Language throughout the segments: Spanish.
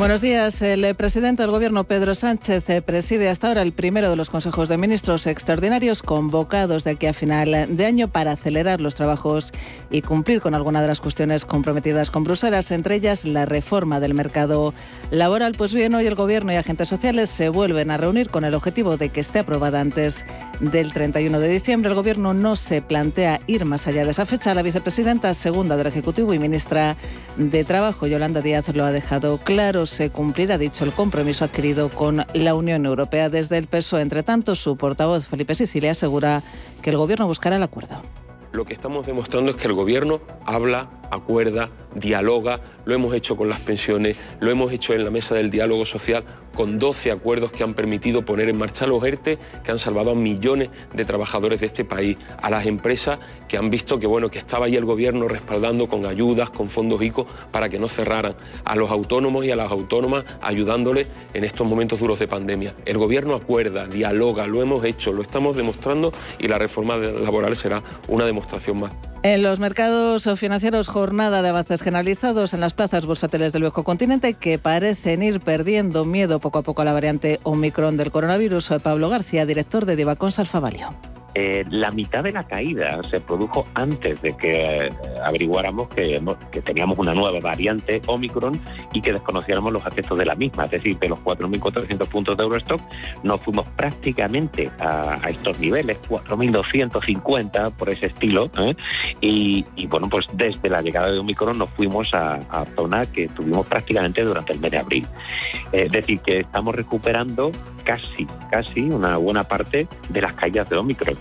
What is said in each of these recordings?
Buenos días. El presidente del Gobierno, Pedro Sánchez, eh, preside hasta ahora el primero de los consejos de ministros extraordinarios convocados de aquí a final de año para acelerar los trabajos y cumplir con algunas de las cuestiones comprometidas con Bruselas, entre ellas la reforma del mercado laboral. Pues bien, hoy el Gobierno y agentes sociales se vuelven a reunir con el objetivo de que esté aprobada antes del 31 de diciembre. El Gobierno no se plantea ir más allá de esa fecha. La vicepresidenta segunda del Ejecutivo y ministra de Trabajo, Yolanda Díaz, lo ha dejado claro se cumplirá, dicho, el compromiso adquirido con la Unión Europea. Desde el peso, entre tanto, su portavoz Felipe Sicilia asegura que el Gobierno buscará el acuerdo. Lo que estamos demostrando es que el Gobierno habla, acuerda, dialoga, lo hemos hecho con las pensiones, lo hemos hecho en la mesa del diálogo social, con 12 acuerdos que han permitido poner en marcha los ERTE, que han salvado a millones de trabajadores de este país, a las empresas que han visto que, bueno, que estaba ahí el gobierno respaldando con ayudas, con fondos ICO para que no cerraran, a los autónomos y a las autónomas ayudándoles en estos momentos duros de pandemia. El gobierno acuerda, dialoga, lo hemos hecho, lo estamos demostrando y la reforma laboral será una demostración más. En los mercados financieros, jornada de avances generalizados en las plazas bursátiles del viejo continente que parecen ir perdiendo miedo poco a poco a la variante Omicron del coronavirus. Pablo García, director de Divacons Alfavalio. Eh, la mitad de la caída se produjo antes de que eh, averiguáramos que, teníamos una nueva variante Omicron y que desconociéramos los efectos de la misma. Es decir, de los 4.400 puntos de Eurostock nos fuimos prácticamente a, estos niveles, 4.250 por ese estilo. ¿eh? Y, bueno, pues desde la llegada de Omicron nos fuimos a zona que tuvimos prácticamente durante el mes de abril. es decir, que estamos recuperando casi, casi una buena parte de las caídas de Omicron.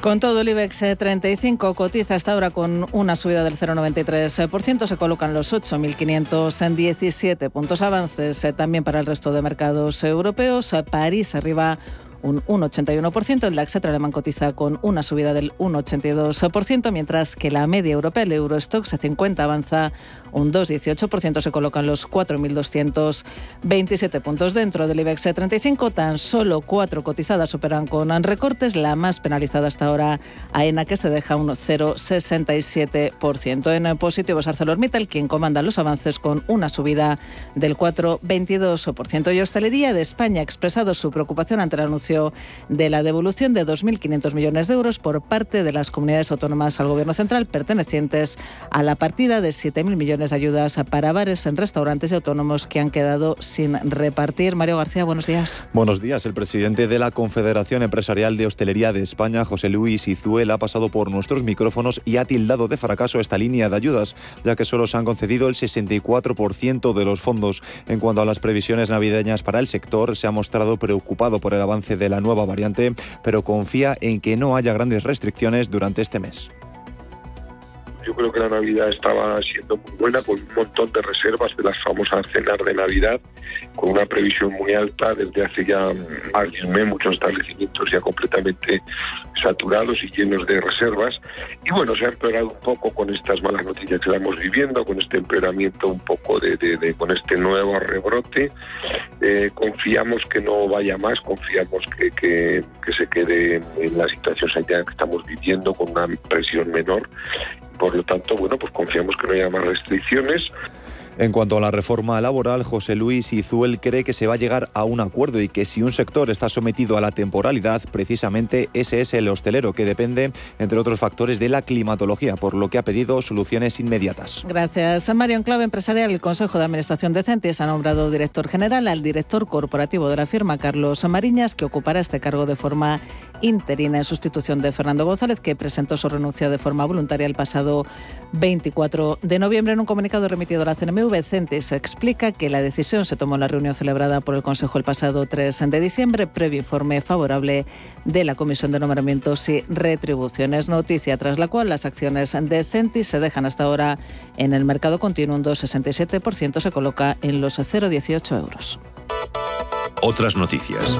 Con todo, el IBEX 35 eh, cotiza hasta ahora con una subida del 0,93%. Se colocan los 8.517 puntos avances eh, también para el resto de mercados europeos. Eh, París arriba un 1,81%. El DAX alemán cotiza con una subida del 1,82%, mientras que la media europea, el Eurostox 50, avanza un 2,18%. Se colocan los 4.227 puntos dentro del IBEX 35. Tan solo cuatro cotizadas operan con recortes. La más penalizada hasta ahora, AENA, que se deja un 0,67%. En positivo es ArcelorMittal, quien comanda los avances con una subida del 4,22%. Y Hostelería de España ha expresado su preocupación ante el anuncio de la devolución de 2.500 millones de euros por parte de las comunidades autónomas al Gobierno central pertenecientes a la partida de 7.000 millones ayudas para bares en restaurantes y autónomos que han quedado sin repartir. Mario García, buenos días. Buenos días. El presidente de la Confederación Empresarial de Hostelería de España, José Luis Izuel, ha pasado por nuestros micrófonos y ha tildado de fracaso esta línea de ayudas, ya que solo se han concedido el 64% de los fondos. En cuanto a las previsiones navideñas para el sector, se ha mostrado preocupado por el avance de la nueva variante, pero confía en que no haya grandes restricciones durante este mes. Yo creo que la Navidad estaba siendo muy buena, con un montón de reservas de las famosas cenas de Navidad, con una previsión muy alta desde hace ya más de un mes, muchos establecimientos ya completamente saturados y llenos de reservas. Y bueno, se ha empeorado un poco con estas malas noticias que estamos viviendo, con este empeoramiento un poco de, con este nuevo rebrote. Eh, confiamos que no vaya más, confiamos que, que, se quede en la situación que estamos viviendo con una presión menor por lo tanto, bueno, pues confiamos que no haya más restricciones. En cuanto a la reforma laboral, José Luis Izuel cree que se va a llegar a un acuerdo y que si un sector está sometido a la temporalidad, precisamente ese es el hostelero, que depende, entre otros factores, de la climatología, por lo que ha pedido soluciones inmediatas. Gracias. Mario, en clave empresarial, el Consejo de Administración de Centis ha nombrado director general al director corporativo de la firma, Carlos Mariñas, que ocupará este cargo de forma interina en sustitución de Fernando González, que presentó su renuncia de forma voluntaria el pasado 24 de noviembre. En un comunicado remitido a la CNMV, Centis explica que la decisión se tomó en la reunión celebrada por el Consejo el pasado 3 de diciembre, previo informe favorable de la Comisión de Nombramientos y Retribuciones. Noticia tras la cual las acciones de Centis se dejan hasta ahora en el mercado continuo un 2,67%, se coloca en los 0,18 euros. Otras noticias.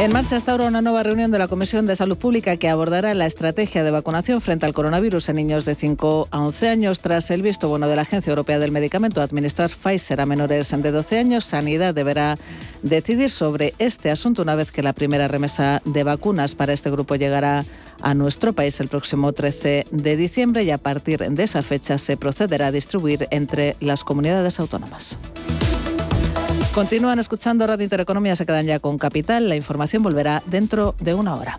En marcha está ahora una nueva reunión de la Comisión de Salud Pública que abordará la estrategia de vacunación frente al coronavirus en niños de 5 a 11 años. Tras el visto bueno de la Agencia Europea del Medicamento a administrar Pfizer a menores de 12 años, Sanidad deberá decidir sobre este asunto una vez que la primera remesa de vacunas para este grupo llegará a nuestro país el próximo 13 de diciembre y a partir de esa fecha se procederá a distribuir entre las comunidades autónomas. Continúan escuchando Radio Intereconomía, se quedan ya con Capital. La información volverá dentro de una hora.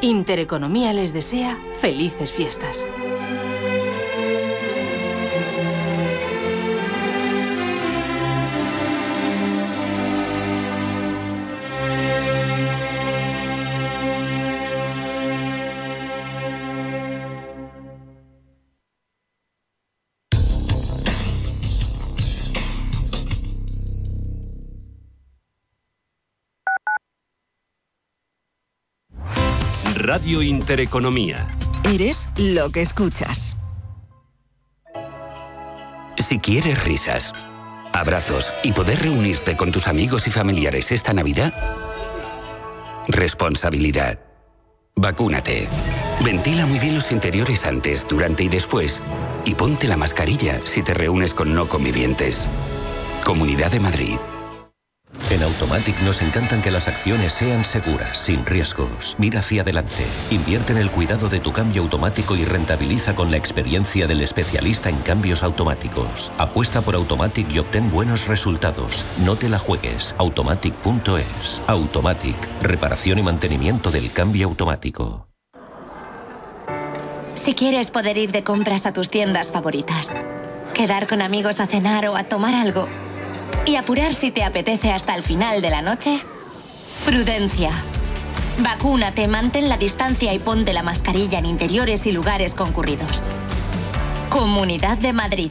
Intereconomía les desea felices fiestas. Radio Intereconomía. Eres lo que escuchas. Si quieres risas, abrazos y poder reunirte con tus amigos y familiares esta Navidad, responsabilidad. Vacúnate. Ventila muy bien los interiores antes, durante y después. Y ponte la mascarilla si te reúnes con no convivientes. Comunidad de Madrid. En Automatic nos encantan que las acciones sean seguras, sin riesgos. Mira hacia adelante. Invierte en el cuidado de tu cambio automático y rentabiliza con la experiencia del especialista en cambios automáticos. Apuesta por Automatic y obtén buenos resultados. No te la juegues. Automatic.es. Automatic. Reparación y mantenimiento del cambio automático. Si quieres poder ir de compras a tus tiendas favoritas, quedar con amigos a cenar o a tomar algo y apurar si te apetece hasta el final de la noche? Prudencia. Vacúnate, mantén la distancia y ponte la mascarilla en interiores y lugares concurridos. Comunidad de Madrid.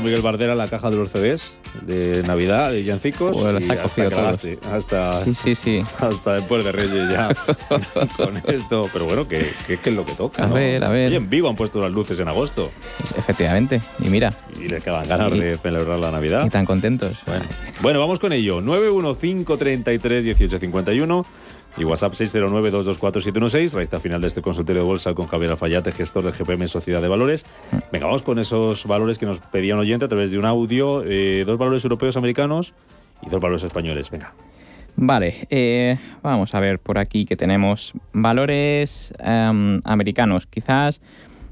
Miguel Bardera la caja de los CDs de Navidad, de Yancicos. Y hasta, hasta, sí, sí, sí. hasta después de Reyes ya con esto. Pero bueno, que, es lo que toca. A ver, a ver. Y en vivo han puesto las luces en agosto. Efectivamente. Y mira. Y les quedan ganas de celebrar la Navidad. Y tan contentos. Bueno, bueno vamos con ello. 915331851 y WhatsApp 609-224-716, recta final de este consultorio de bolsa con Javier Alfayate, gestor del GPM Sociedad de Valores. Venga, vamos con esos valores que nos pedía un oyente a través de un audio, eh, dos valores europeos americanos y dos valores españoles. Venga. Vale, eh, vamos a ver por aquí que tenemos valores em, americanos. Quizás,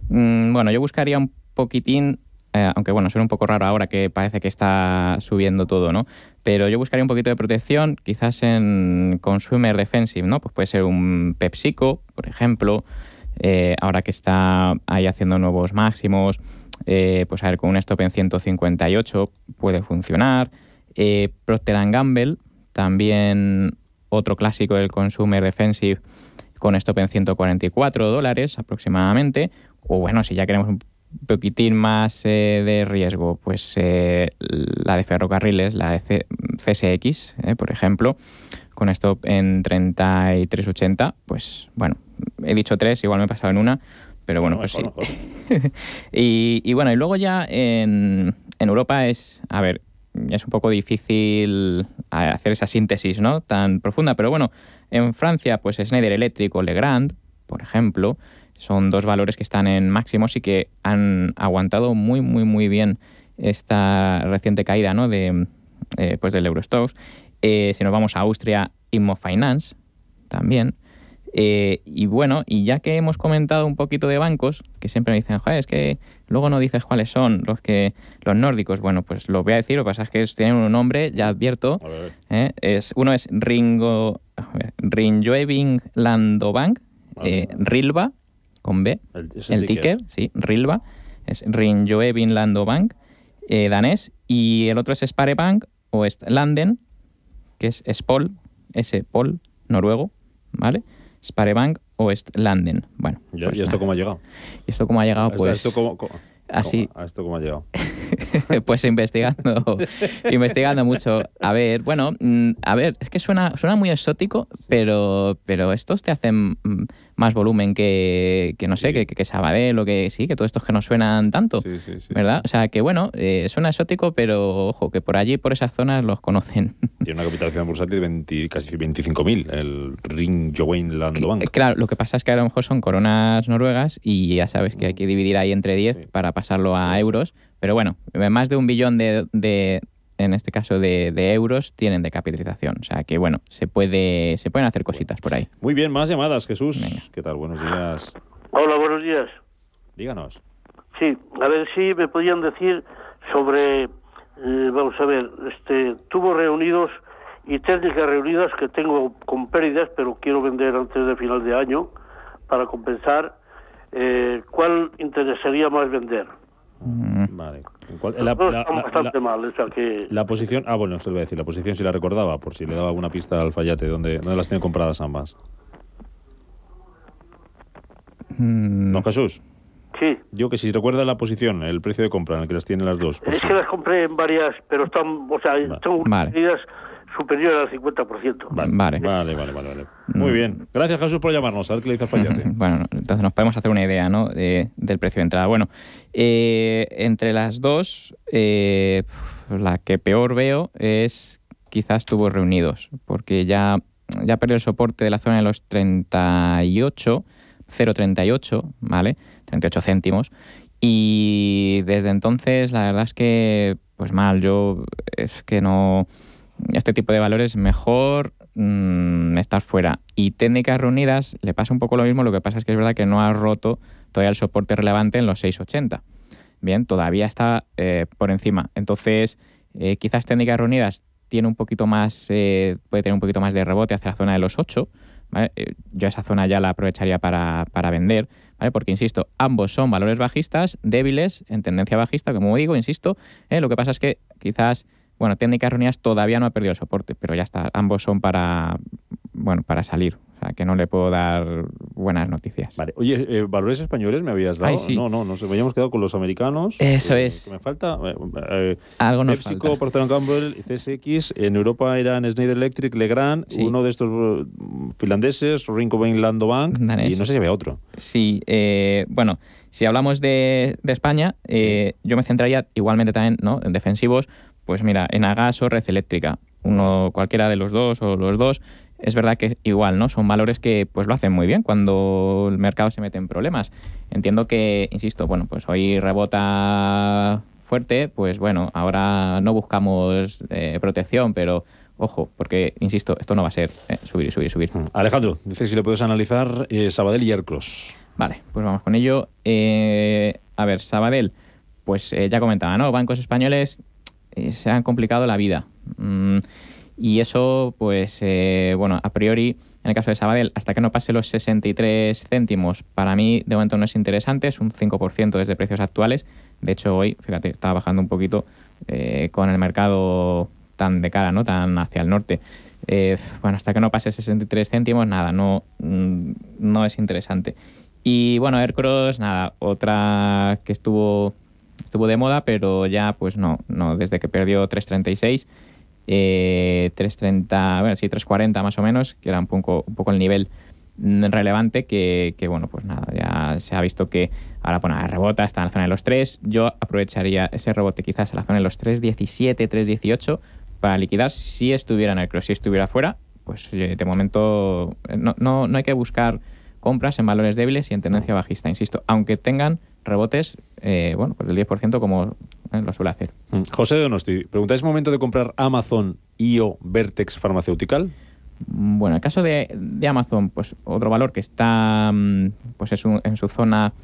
mm, bueno, yo buscaría un poquitín eh, aunque bueno, suena un poco raro ahora que parece que está subiendo todo, ¿no? Pero yo buscaría un poquito de protección, quizás en Consumer Defensive, ¿no? Pues puede ser un PepsiCo, por ejemplo, eh, ahora que está ahí haciendo nuevos máximos, eh, pues a ver, con un stop en 158 puede funcionar. Procter Gamble, también otro clásico del Consumer Defensive, con stop en 144 dólares aproximadamente. O bueno, si ya queremos un poquitín más eh, de riesgo, pues eh, la de ferrocarriles, la de CSX, eh, por ejemplo, con stop en 33.80, pues bueno, he dicho tres, igual me he pasado en una, pero bueno, pues sí. y, bueno, y luego ya en, en Europa es, a ver, es un poco difícil hacer esa síntesis ¿no? tan profunda, pero bueno, en Francia, pues Schneider Electric o Legrand, por ejemplo, son dos valores que están en máximos y que han aguantado muy, muy, muy bien esta reciente caída ¿no? de, eh, pues del Eurostox. Eh, si nos vamos a Austria, Immofinance también. Eh, y bueno, y ya que hemos comentado un poquito de bancos, que siempre me dicen, Joder, es que luego no dices cuáles son los que los nórdicos. Bueno, pues lo voy a decir, lo que pasa es que tienen un nombre, ya advierto. ¿eh? es, uno es Ringo, Rinjoeving Landobank, eh, Rilva, con B, el, ticker. sí, Rilva, es Rinjoeving Landobank, eh, danés, y el otro es Sparebank o Landen, que es Spol, S-Pol, noruego, ¿vale? Sparebank o. Bueno. ¿Y pues esto cómo ha llegado? ¿Y esto cómo ha llegado? Pues... Esto así. ¿A esto cómo ha llegado? pues investigando, investigando mucho. A ver, bueno, mm, a ver, es que suena, suena muy exótico, pero, pero estos te hacen mm, más volumen que, que no sé, que, que, Sabadell o que sí, que todos estos que no suenan tanto, sí, sí, ¿verdad? O sea, que bueno, eh, suena exótico, pero ojo, que por allí, por esas zonas, los conocen. Tiene una capitalización bursátil de 20, casi 25.000, el Ring Jowain Bank. Claro, lo que pasa es que a lo mejor son coronas noruegas y ya sabes que hay que dividir ahí entre 10 para pasarlo a euros, pero bueno, más de un billón de, de en este caso de, euros, tienen de capitalización. O sea que, bueno, se, puede, se pueden hacer cositas por ahí. Muy bien, más llamadas, Jesús. ¿Qué tal? Buenos días. Hola, buenos días. Díganos. Sí, a ver si me podían decir sobre, eh, vamos a ver, este, tubos reunidos y técnicas reunidas que tengo con pérdidas, pero quiero vender antes de final de año para compensar. Eh, ¿Cuál interesaría más vender? Mm. Vale. La, posición, ah, bueno, se lo voy a decir, la posición si la recordaba, por si le daba alguna pista al Fallate, ¿dónde, dónde las tiene compradas ambas? Mm. ¿Don Jesús? Sí. Yo que si recuerda la posición, el precio de compra en el que las tiene las dos. Es que las compré en varias, pero están, o sea, están vale superior al 50%. Vale, vale, vale, vale. Muy mm. bien. Gracias, Jesús, por llamarnos. A ver qué le dice Fallate. Bueno, entonces nos podemos hacer una idea ¿no? del precio de entrada. Bueno, eh, entre las dos, eh, la que peor veo es quizás tubos reunidos, porque ya, ya perdió el soporte de la zona de los 38, 0,38, ¿vale? 38 céntimos. Y desde entonces, la verdad es que, pues mal, yo es que no este tipo de valores mejor mm, estar fuera. Y técnicas reunidas le pasa un poco lo mismo, lo que pasa es que es verdad que no ha roto todavía el soporte relevante en los 680. Bien, todavía está eh, por encima. Entonces, eh, quizás técnicas reunidas tiene un poquito más, eh, puede tener un poquito más de rebote hacia la zona de los 8. yo esa zona ya la aprovecharía para, para vender, ¿vale? porque insisto, ambos son valores bajistas, débiles, en tendencia bajista, como digo, insisto. lo que pasa es que quizás bueno, técnicas reunidas todavía no ha perdido el soporte, pero ya está. Ambos son para, bueno, para salir. O sea, que no le puedo dar buenas noticias. Vale. Oye, eh, ¿valores españoles me habías dado? No, no, nos habíamos quedado con los americanos. Eso es. me falta. Eh, eh, Algo nos PepsiCo, Procter Gamble, CSX. En Europa eran Schneider Electric, Legrand, uno de estos finlandeses, Rinkobain Landobank. Y no sé si había otro. Sí, bueno, si hablamos de, de España, yo me centraría igualmente también ¿no? en defensivos pues mira, en Agas o Red Eléctrica, uno, cualquiera de los dos o los dos, es verdad que igual, ¿no? Son valores que pues lo hacen muy bien cuando el mercado se mete en problemas. Entiendo que, insisto, bueno, pues hoy rebota fuerte, pues bueno, ahora no buscamos eh, protección, pero ojo, porque, insisto, esto no va a ser eh, subir y subir y subir. Mm. Alejandro, dice si le puedes analizar eh, Sabadell y Aircross. Vale, pues vamos con ello. a ver, Sabadell, pues ya comentaba, ¿no? Bancos españoles eh, se han complicado la vida. Mm, y eso, pues, eh, bueno, a priori, en el caso de Sabadell, hasta que no pase los 63 céntimos, para mí de momento no es interesante, es un 5% desde precios actuales. De hecho, hoy, fíjate, estaba bajando un poquito eh, con el mercado tan de cara, ¿no? Tan hacia el norte. bueno, hasta que no pase 63 céntimos, nada, no, mm, no es interesante. Y bueno, Aircross, nada, otra que estuvo estuvo de moda, pero ya pues no, no desde que perdió 336, eh, 330, bueno, sí, 340 más o menos, que era un poco, un poco el nivel relevante que, que, bueno, pues nada, ya se ha visto que ahora bueno, rebota, está en la zona de los 3. Yo aprovecharía ese rebote quizás en la zona de los 3.17, 3.18 para liquidar si estuviera en el cross. Si estuviera fuera, pues de momento eh, no, no, no hay que buscar compras en valores débiles y en tendencia bajista, insisto, aunque tengan rebotes eh, bueno, pues del 10% como eh, lo suele hacer. Mm. José Donosti, pregunta, ¿es momento de comprar Amazon, IO, Vertex Farmacéutical? Mm, bueno, en el caso de, de, Amazon, pues otro valor que está mm, pues es un, en su zona,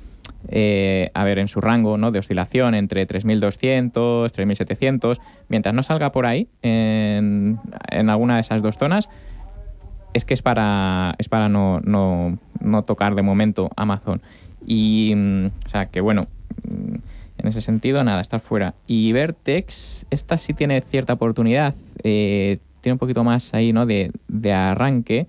eh, a ver, en su rango ¿no? de oscilación entre 3.200, 3.700, mientras no salga por ahí, en, en alguna de esas dos zonas, es que es para, es para no, no, no tocar de momento Amazon. Y, o sea, que bueno, en ese sentido, nada, estar fuera. Y Vertex, esta sí tiene cierta oportunidad, eh, tiene un poquito más ahí, ¿no? De, de arranque.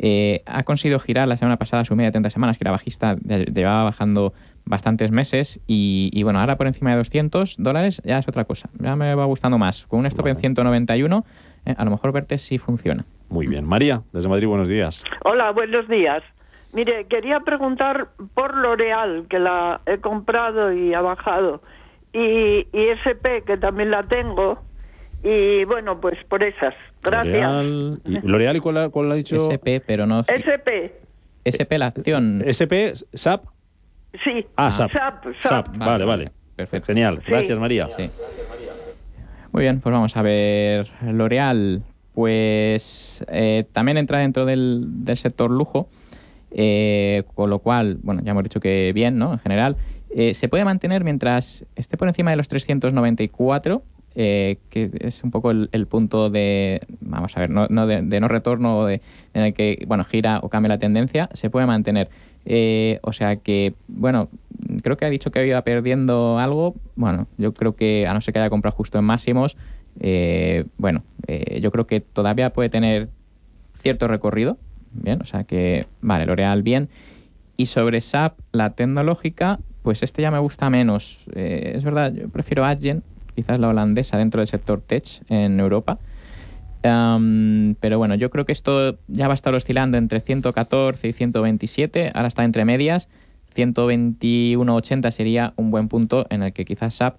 Eh, ha conseguido girar la semana pasada su media de 30 semanas, que era bajista, llevaba bajando bastantes meses y, y, bueno, ahora por encima de 200 dólares ya es otra cosa, ya me va gustando más. Con un stop vale. en 191, eh, a lo mejor Vertex sí funciona. Muy bien. María, desde Madrid, buenos días. Hola, buenos días. Mire, quería preguntar por L'Oreal, que la he comprado y ha bajado, y, y SP, que también la tengo, y bueno, pues por esas. Gracias. ¿L'Oreal y cuál, cuál ha dicho? SP, pero no... SP. SP, la acción. SP, SAP. Sí. Ah, SAP. SAP, SAP. Vale, vale. vale. Perfecto. Genial. Sí. Gracias, María. Sí. Muy bien, pues vamos a ver. L'Oreal, pues eh, también entra dentro del, del sector lujo. Eh, con lo cual, bueno, ya hemos dicho que bien, ¿no? En general, eh, se puede mantener mientras esté por encima de los 394, eh, que es un poco el, punto de, vamos a ver, no, no de, no retorno de, en el que, bueno, gira o cambia la tendencia, se puede mantener. Eh, o sea que, bueno, creo que ha dicho que iba perdiendo algo. Bueno, yo creo que, a no ser que haya comprado justo en máximos, bueno, yo creo que todavía puede tener cierto recorrido Bien, o sea que, vale, L'Oreal bien. Y sobre SAP, la tecnológica, pues este ya me gusta menos. Eh, es verdad, yo prefiero Adyen, quizás la holandesa dentro del sector tech en Europa. Pero bueno, yo creo que esto ya va a estar oscilando entre 114 y 127. Ahora está entre medias. 121.80 sería un buen punto en el que quizás SAP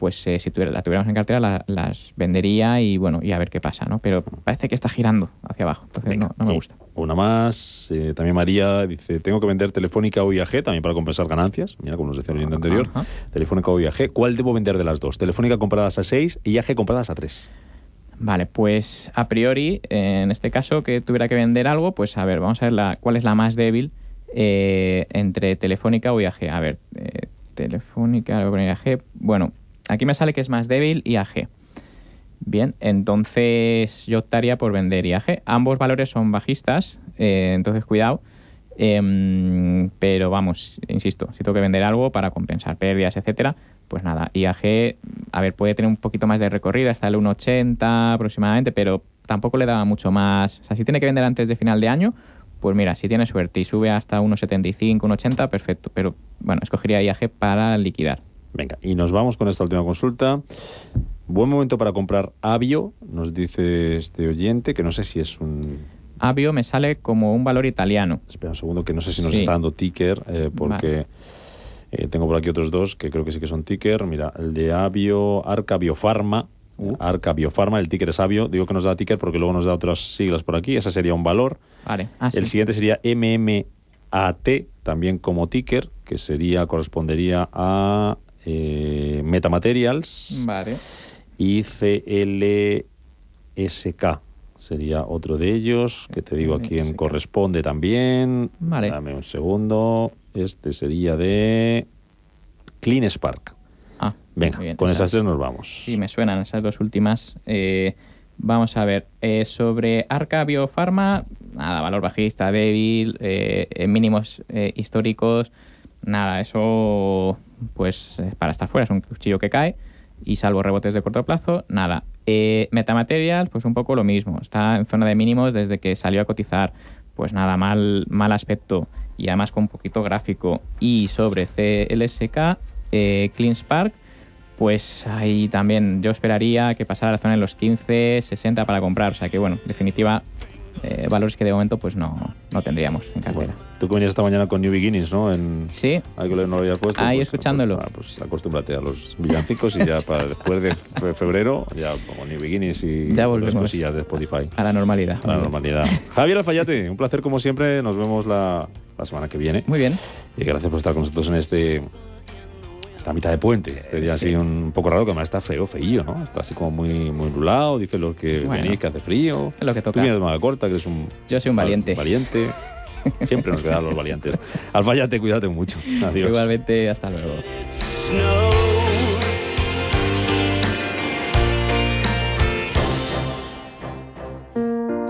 pues eh, si tuviera, la tuviéramos en cartera la, las vendería y bueno, y a ver qué pasa, ¿no? Pero parece que está girando hacia abajo, entonces Venga, no, no, me gusta. Una más, eh, también María dice, tengo que vender Telefónica o IAG también para compensar ganancias, mira como nos decía el oyente anterior, Ajá. Telefónica o IAG, ¿cuál debo vender de las dos? Telefónica compradas a 6 y IAG compradas a 3. Vale, pues a priori, en este caso que tuviera que vender algo, pues a ver, vamos a ver la, cuál es la más débil eh, entre Telefónica o IAG. A ver, Telefónica o IAG, bueno, Aquí me sale que es más débil IAG. Bien, entonces yo optaría por vender IAG. Ambos valores son bajistas, eh, entonces cuidado. Eh, pero vamos, insisto, si tengo que vender algo para compensar pérdidas, etcétera, pues nada, IAG, a ver, puede tener un poquito más de recorrido hasta el 1,80 aproximadamente, pero tampoco le daba mucho más. O sea, si tiene que vender antes de final de año, pues mira, si tiene suerte y sube hasta 1,75, 1,80, perfecto. Pero bueno, escogería IAG para liquidar. Venga, y nos vamos con esta última consulta. Buen momento para comprar Avio, nos dice este oyente, que no sé si es un... Avio me sale como un valor italiano. Espera un segundo, que no sé si nos sí. está dando ticker, eh, porque vale. eh, tengo por aquí otros dos que creo que sí que son ticker. Mira, el de Avio, Arca Biofarma, uh. Arca Biofarma, el ticker es Avio. Digo que nos da ticker porque luego nos da otras siglas por aquí. Ese sería un valor. Vale. Ah, el siguiente sería MMAT, también como ticker, que sería, correspondería a eh, Metamaterials vale. y CLSK sería otro de ellos, que te digo a quién corresponde también. Vale. Dame un segundo. Este sería de Clean Spark. Ah, Venga, bien, con esas, tres nos vamos. Sí, me suenan esas dos últimas. Eh, vamos a ver, eh, sobre Arca Biofarma, nada, valor bajista, débil, eh, mínimos históricos, nada, eso pues para estar fuera es un cuchillo que cae y salvo rebotes de corto plazo, nada. Eh, Metamaterial, pues un poco lo mismo, está en zona de mínimos desde que salió a cotizar, pues nada, mal, mal aspecto y además con un poquito gráfico. Y sobre CLSK, eh, Clean Spark, pues ahí también yo esperaría que pasara la zona de los 15, 60 para comprar, o sea que bueno, en definitiva eh, valores que de momento pues no, no tendríamos en cartera. Tú que venías esta mañana con New Beginnings, ¿no? En, sí. Ahí no lo habías puesto. Ahí pues, escuchándolo. Pues, pues, acostúmbrate a los villancicos y ya para después de febrero, ya con New Beginnings y ya volvemos cosillas de Spotify. A la normalidad. A la normalidad. Javier Alfayate, un placer como siempre. Nos vemos la, la semana que viene. Muy bien. Y gracias por estar con nosotros en este esta mitad de puente. Este día así un poco raro, que además está feo, feillo, ¿no? Está así como muy, muy dice lo que venís, que hace frío. Es lo que toca. Tú vienes de manga corta, que es un... Yo soy un valiente. Valiente. Siempre nos quedan los valientes. Alfayate, cuídate mucho. Adiós. Igualmente, hasta luego.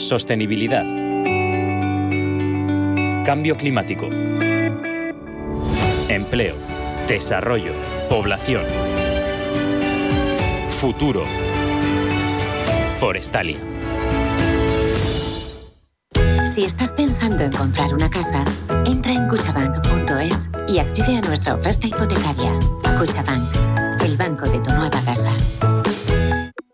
Sostenibilidad. Cambio climático. Empleo. Desarrollo. Población. Futuro. Forestalia. Si estás pensando en comprar una casa, entra en cuchabank.es y accede a nuestra oferta hipotecaria. Cuchabank, el banco de tu nueva casa.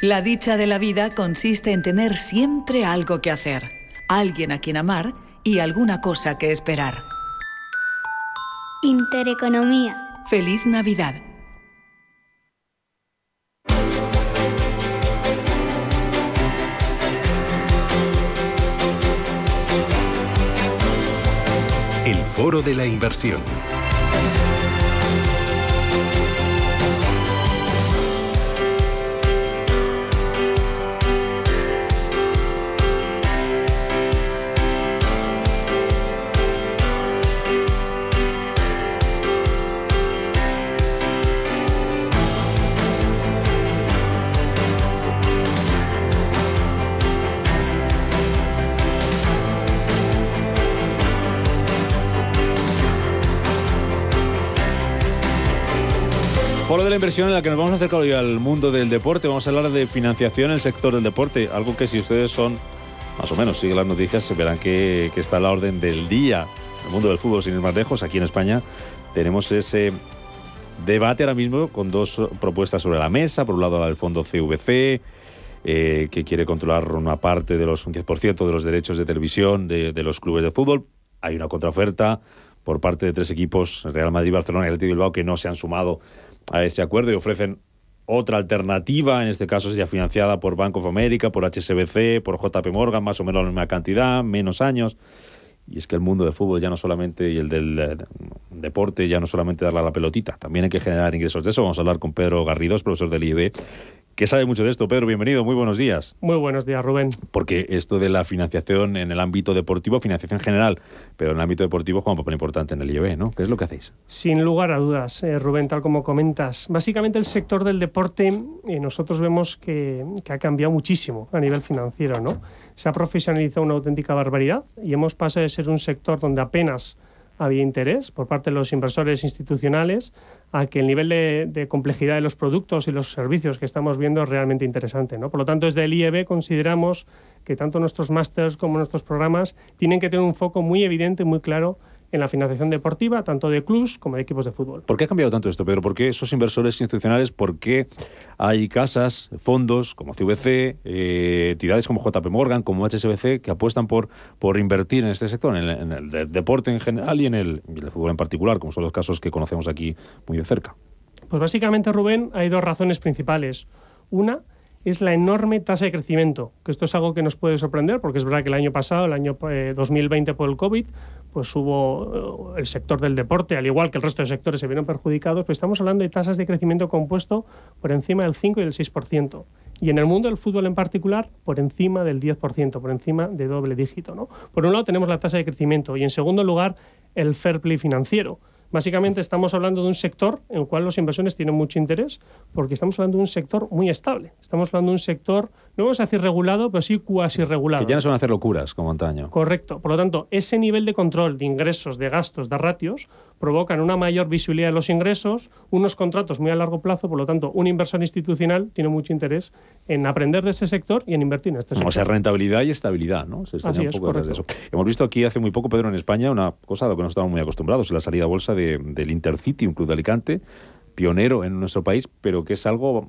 La dicha de la vida consiste en tener siempre algo que hacer, alguien a quien amar y alguna cosa que esperar. Intereconomía. Feliz Navidad. El foro de la inversión. Foro de la inversión en la que nos vamos a acercar hoy al mundo del deporte. Vamos a hablar de financiación en el sector del deporte, algo que si ustedes son, más o menos, siguen las noticias, se verán que, que está a la orden del día. El mundo del fútbol, sin ir más lejos, aquí en España tenemos ese debate ahora mismo con dos propuestas sobre la mesa. Por un lado, el fondo CVC, eh, que quiere controlar una parte de los un 10% de los derechos de televisión de, de, los clubes de fútbol. Hay una contraoferta por parte de tres equipos, Real Madrid, Barcelona y Atlético Bilbao, que no se han sumado a ese acuerdo y ofrecen otra alternativa, en este caso sería financiada por Bank of America, por HSBC, por JP Morgan, más o menos la misma cantidad, menos años. Y es que el mundo del fútbol ya no solamente, y el del eh, deporte, ya no solamente darle a la pelotita, también hay que generar ingresos de eso. Vamos a hablar con Pedro Garridos, profesor del IEB, que sabe mucho de esto. Pedro, bienvenido, muy buenos días. Muy buenos días, Rubén. Porque esto de la financiación en el ámbito deportivo, financiación general, pero en el ámbito deportivo juega un papel importante en el IEB, ¿no? ¿Qué es lo que hacéis? Sin lugar a dudas, eh, Rubén, tal como comentas. Básicamente el sector del deporte, eh, nosotros vemos que, que ha cambiado muchísimo a nivel financiero, ¿no? Se ha profesionalizado una auténtica barbaridad y hemos pasado de ser un sector donde apenas había interés por parte de los inversores institucionales a que el nivel de, complejidad de los productos y los servicios que estamos viendo es realmente interesante. ¿no? Por lo tanto, desde el IEB consideramos que tanto nuestros másters como nuestros programas tienen que tener un foco muy evidente, muy claro en la financiación deportiva, tanto de clubs como de equipos de fútbol. ¿Por qué ha cambiado tanto esto, Pedro? ¿Por qué esos inversores institucionales, por qué hay casas, fondos como CVC, eh, entidades como JP Morgan, como HSBC, que apuestan por, por invertir en este sector, en el, deporte en general y en, el, en el fútbol en particular, como son los casos que conocemos aquí muy de cerca? Pues básicamente, Rubén, hay dos razones principales. Una, es la enorme tasa de crecimiento, que esto es algo que nos puede sorprender, porque es verdad que el año pasado, el año 2020 eh, por el COVID, pues hubo eh, el sector del deporte, al igual que el resto de sectores se vieron perjudicados, pero estamos hablando de tasas de crecimiento compuesto por encima del 5 y del 6%. Y en el mundo del fútbol en particular, por encima del 10%, por encima de doble dígito. ¿no? Por un lado tenemos la tasa de crecimiento y en segundo lugar el fair play financiero. Básicamente estamos hablando de un sector en el cual los inversores tienen mucho interés porque estamos hablando de un sector muy estable. Estamos hablando de un sector, no vamos a decir regulado, pero sí cuasi regulado. Que ya no se van a hacer locuras como antaño. Correcto. Por lo tanto, ese nivel de control de ingresos, de gastos, de ratios, provocan una mayor visibilidad de los ingresos, unos contratos muy a largo plazo, por lo tanto, un inversor institucional tiene mucho interés en aprender de ese sector y en invertir en este sector. O sea, rentabilidad y estabilidad, ¿no? Así es, eso. Hemos visto aquí hace muy poco, Pedro, en España, una cosa a lo que no estamos muy acostumbrados, la salida a bolsa del Intercity, un club de Alicante, pionero en nuestro país, pero que es algo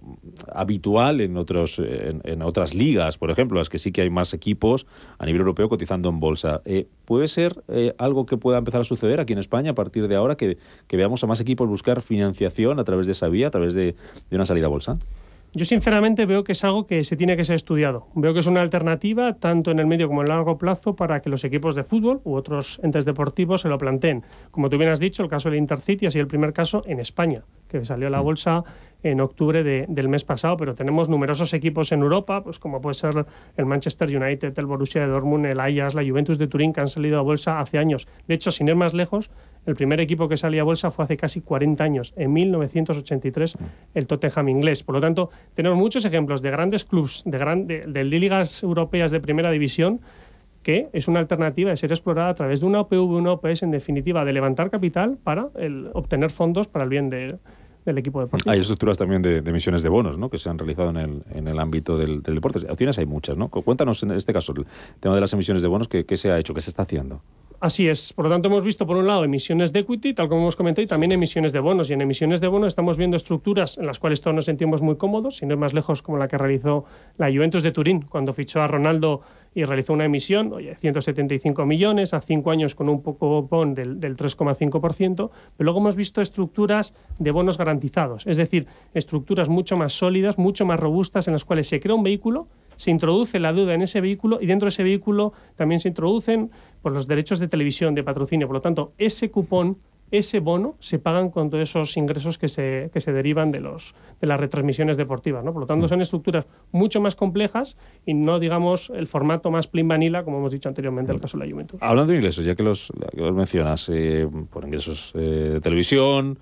habitual en, otros, en, otras ligas, por ejemplo, las que sí que hay más equipos a nivel europeo cotizando en bolsa. Eh, ¿Puede ser eh, algo que pueda empezar a suceder aquí en España a partir de ahora, que, veamos a más equipos buscar financiación a través de esa vía, a través de, de una salida a bolsa? Yo sinceramente veo que es algo que se tiene que ser estudiado. Veo que es una alternativa tanto en el medio como en el largo plazo para que los equipos de fútbol u otros entes deportivos se lo planteen. Como tú bien has dicho, el caso del Intercity ha sido el primer caso en España, que salió a la bolsa en octubre del mes pasado, pero tenemos numerosos equipos en Europa, pues como puede ser el Manchester United, el Borussia de Dortmund, el Ajax, la Juventus de Turín, que han salido a bolsa hace años. De hecho, sin ir más lejos, el primer equipo que salía a bolsa fue hace casi 40 años, en 1983, el Tottenham inglés. Por lo tanto, tenemos muchos ejemplos de grandes clubes, de, de ligas europeas de primera división, que es una alternativa de ser explorada a través de una OPV, una OPS, en definitiva, de levantar capital para obtener fondos para el bien de, del equipo deportivo. Hay estructuras también de, emisiones de bonos ¿no? que se han realizado en el, en el ámbito del, deporte. Opciones hay muchas. ¿no? Cuéntanos en este caso el tema de las emisiones de bonos, ¿qué, qué se ha hecho, qué se está haciendo? Así es. Por lo tanto, hemos visto, por un lado, emisiones de equity, tal como hemos comentado, y también emisiones de bonos. Y en emisiones de bonos estamos viendo estructuras en las cuales todos nos sentimos muy cómodos, sin ir más lejos, como la que realizó la Juventus de Turín cuando fichó a Ronaldo y realizó una emisión, oye, 175 millones a cinco años con un poco bon del, del 3,5%, pero luego hemos visto estructuras de bonos garantizados, es decir, estructuras mucho más sólidas, mucho más robustas, en las cuales se crea un vehículo, se introduce la deuda en ese vehículo y dentro de ese vehículo también se introducen pues, los derechos de televisión, de patrocinio. Por lo tanto, ese cupón ese bono se pagan con todos esos ingresos que se, que se derivan de, los, de las retransmisiones deportivas. ¿no? Por lo tanto, son estructuras mucho más complejas y no, digamos, el formato más plain vanilla, como hemos dicho anteriormente, en el caso de la Juventus. Hablando de ingresos, ya que los, mencionas, eh, por ingresos eh, de televisión,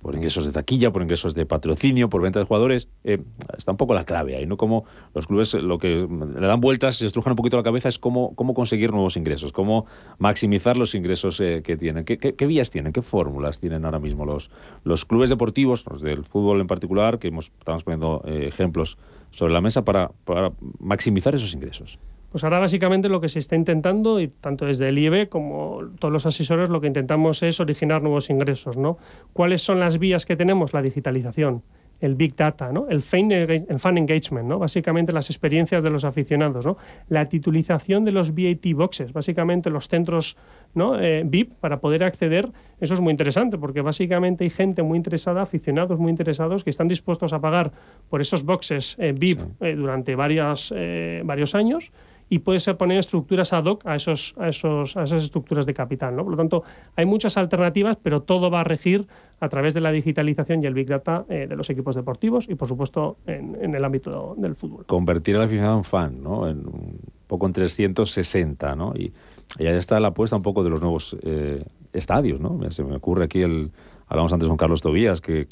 por ingresos de taquilla, por ingresos de patrocinio, por venta de jugadores. Eh, está un poco la clave ahí, ¿no? Como los clubes lo que le dan vueltas, se estrujan un poquito la cabeza es cómo, cómo conseguir nuevos ingresos, cómo maximizar los ingresos eh, que tienen. ¿Qué, vías tienen? ¿Qué fórmulas tienen ahora mismo los, los clubes deportivos, los del fútbol en particular, que hemos, estamos poniendo eh, ejemplos sobre la mesa para, para maximizar esos ingresos? Pues ahora básicamente lo que se está intentando, y tanto desde el IEB como todos los asesores, lo que intentamos es originar nuevos ingresos. ¿no? ¿Cuáles son las vías que tenemos? La digitalización, el Big Data, ¿no? el, fan, engagement, ¿no? básicamente las experiencias de los aficionados, ¿no? la titulización de los VAT boxes, básicamente los centros ¿no? Eh, VIP para poder acceder. Eso es muy interesante porque básicamente hay gente muy interesada, aficionados muy interesados que están dispuestos a pagar por esos boxes eh, VIP eh, durante varias, varios años y puede ser poner estructuras ad hoc a, esos, a, esos, a esas estructuras de capital. ¿no? Por lo tanto, hay muchas alternativas, pero todo va a regir a través de la digitalización y el Big Data eh, de los equipos deportivos y, por supuesto, en, el ámbito del fútbol. Convertir al aficionado en fan, ¿no? En un poco en 360, ¿no? Y, ahí está la apuesta un poco de los nuevos eh, estadios, ¿no? Se me ocurre aquí. Hablamos antes con Carlos Tobías, que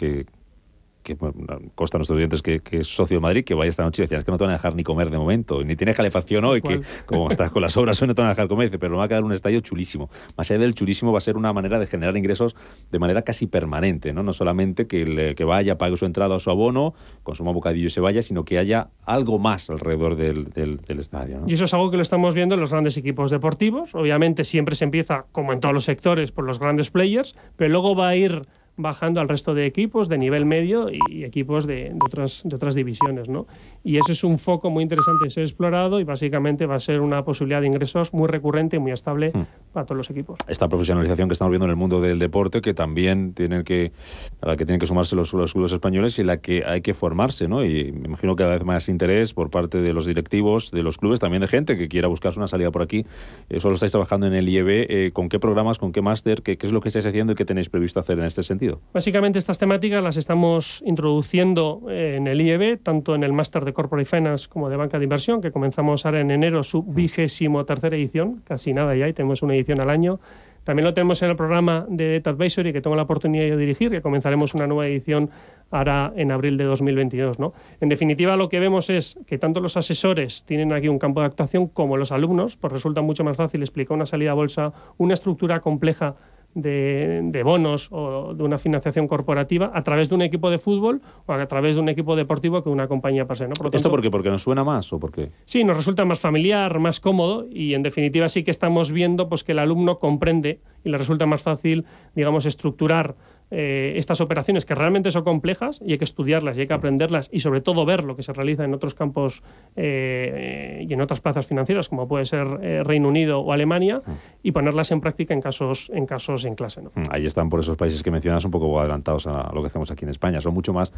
que consta a nuestros oyentes que, es socio de Madrid, que vaya esta noche y decía, es que no te van a dejar ni comer de momento, ni tiene calefacción hoy, que como estás con las obras hoy no te van a dejar comer, dice, pero va a quedar un estadio chulísimo. Más allá del chulísimo va a ser una manera de generar ingresos de manera casi permanente, ¿no? No solamente que, el, que vaya, pague su entrada o su abono, consuma bocadillo y se vaya, sino que haya algo más alrededor del, del, estadio. Y eso es algo que lo estamos viendo en los grandes equipos deportivos. Obviamente siempre se empieza, como en todos los sectores, por los grandes players, pero luego va a ir bajando al resto de equipos de nivel medio y equipos de, otras, de otras divisiones. ¿no? Y ese es un foco muy interesante de ser explorado y básicamente va a ser una posibilidad de ingresos muy recurrente y muy estable hmm. Para todos los equipos. Esta profesionalización que estamos viendo en el mundo del deporte, que también tienen que, a la que tienen que sumarse los, los clubes españoles y la que hay que formarse. ¿no? Y me imagino que cada vez más interés por parte de los directivos, de los clubes, también de gente que quiera buscarse una salida por aquí. Eso lo estáis trabajando en el IEB. Eh, ¿Con qué programas, con qué máster, qué, qué es lo que estáis haciendo y qué tenéis previsto hacer en este sentido? Básicamente estas temáticas las estamos introduciendo eh, en el IEB, tanto en el máster de Corporate Finance como de Banca de Inversión, que comenzamos ahora en enero su vigésimo tercera edición, casi nada ya, y tenemos una edición al año. También lo tenemos en el programa de Advisory, que tengo la oportunidad de dirigir, que comenzaremos una nueva edición ahora en abril de 2022. ¿no? En definitiva, lo que vemos es que tanto los asesores tienen aquí un campo de actuación como los alumnos, pues resulta mucho más fácil explicar una salida a bolsa, una estructura compleja de, bonos o de una financiación corporativa a través de un equipo de fútbol o a través de un equipo deportivo que una compañía pase. ¿no? Por ¿Esto por qué? ¿Porque nos suena más o por qué? Sí, nos resulta más familiar, más cómodo y en definitiva sí que estamos viendo pues, que el alumno comprende y le resulta más fácil, digamos, estructurar eh, estas operaciones que realmente son complejas y hay que estudiarlas y hay que aprenderlas y sobre todo ver lo que se realiza en otros campos eh, y en otras plazas financieras como puede ser eh, Reino Unido o Alemania y ponerlas en práctica en casos en casos en clase. ¿no? Mm, ahí están por esos países que mencionas un poco adelantados a lo que hacemos aquí en España. Son mucho más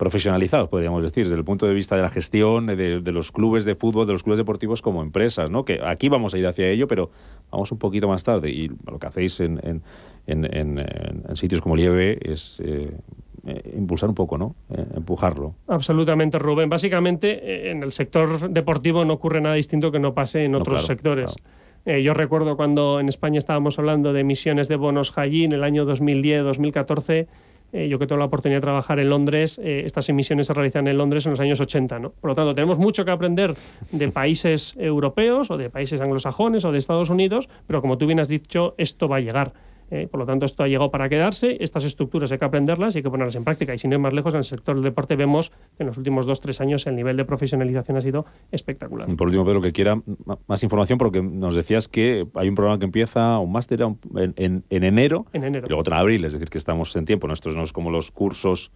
profesionalizados, podríamos decir, desde el punto de vista de la gestión de, los clubes de fútbol, de los clubes deportivos como empresas, ¿no? Que aquí vamos a ir hacia ello, pero vamos un poquito más tarde. Y lo que hacéis en, sitios como el IEB es eh, eh, impulsar un poco, ¿no? Eh, empujarlo. Absolutamente, Rubén. Básicamente, en el sector deportivo no ocurre nada distinto que no pase en otros sectores. yo recuerdo cuando en España estábamos hablando de emisiones de bonos Halley en el año 2010-2014 eh, yo que tengo la oportunidad de trabajar en Londres, eh, estas emisiones se realizan en Londres en los años 80. ¿no? Por lo tanto, tenemos mucho que aprender de países europeos o de países anglosajones o de Estados Unidos, pero como tú bien has dicho, esto va a llegar. Eh, por lo tanto, esto ha llegado para quedarse. Estas estructuras hay que aprenderlas y hay que ponerlas en práctica. Y sin ir más lejos, en el sector del deporte vemos que en los últimos dos, tres años el nivel de profesionalización ha sido espectacular. Por último, Pedro, que quiera más información, porque nos decías que hay un programa que empieza, un máster en, enero, en enero. Y luego en abril, es decir, que estamos en tiempo. Nuestros no es como los cursos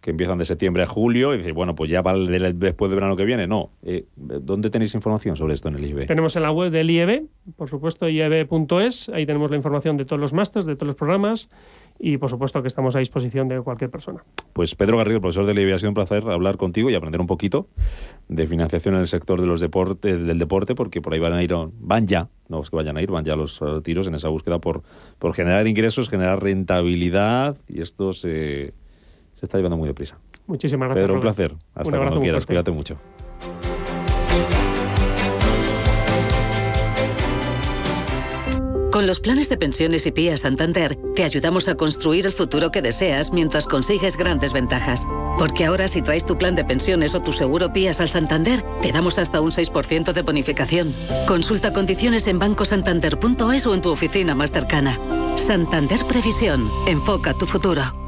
que empiezan de septiembre a julio y dice, bueno, pues ya para después del verano que viene. No. Eh, ¿Dónde tenéis información sobre esto en el IEB? Tenemos en la web del IEB, por supuesto, ieb.es. Ahí tenemos la información de todos los másters, de todos los programas y, por supuesto, que estamos a disposición de cualquier persona. Pues Pedro Garrido, profesor del IEB, ha sido un placer hablar contigo y aprender un poquito de financiación en el sector de los deportes, del deporte, porque por ahí van a ir, van ya, no es que vayan a ir, van ya los eh, tiros en esa búsqueda por, por generar ingresos, generar rentabilidad y esto se se está llevando muy deprisa. Muchísimas gracias. Pedro, un placer. Hasta cuando quieras. Cuídate mucho. Con los planes de pensiones y PIA Santander, te ayudamos a construir el futuro que deseas mientras consigues grandes ventajas. Porque ahora si traes tu plan de pensiones o tu seguro PIAS al Santander, te damos hasta un 6% de bonificación. Consulta condiciones en bancosantander.es o en tu oficina más cercana. Santander Previsión. Enfoca tu futuro.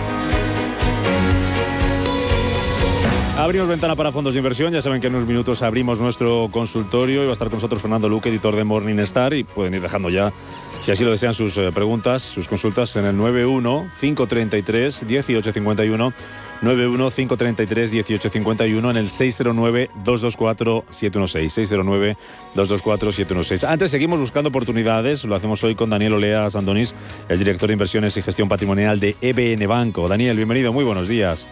Abrimos ventana para fondos de inversión. Ya saben que en unos minutos abrimos nuestro consultorio y va a estar con nosotros Fernando Luque, editor de Morningstar. Y pueden ir dejando ya, si así lo desean, sus eh, preguntas, sus consultas en el 91-533-1851. 91-533-1851 en el 609-224-716. 609-224-716. Antes seguimos buscando oportunidades. Lo hacemos hoy con Daniel Olea Sandonis, el director de inversiones y gestión patrimonial de EBN Banco. Daniel, bienvenido. Muy buenos días.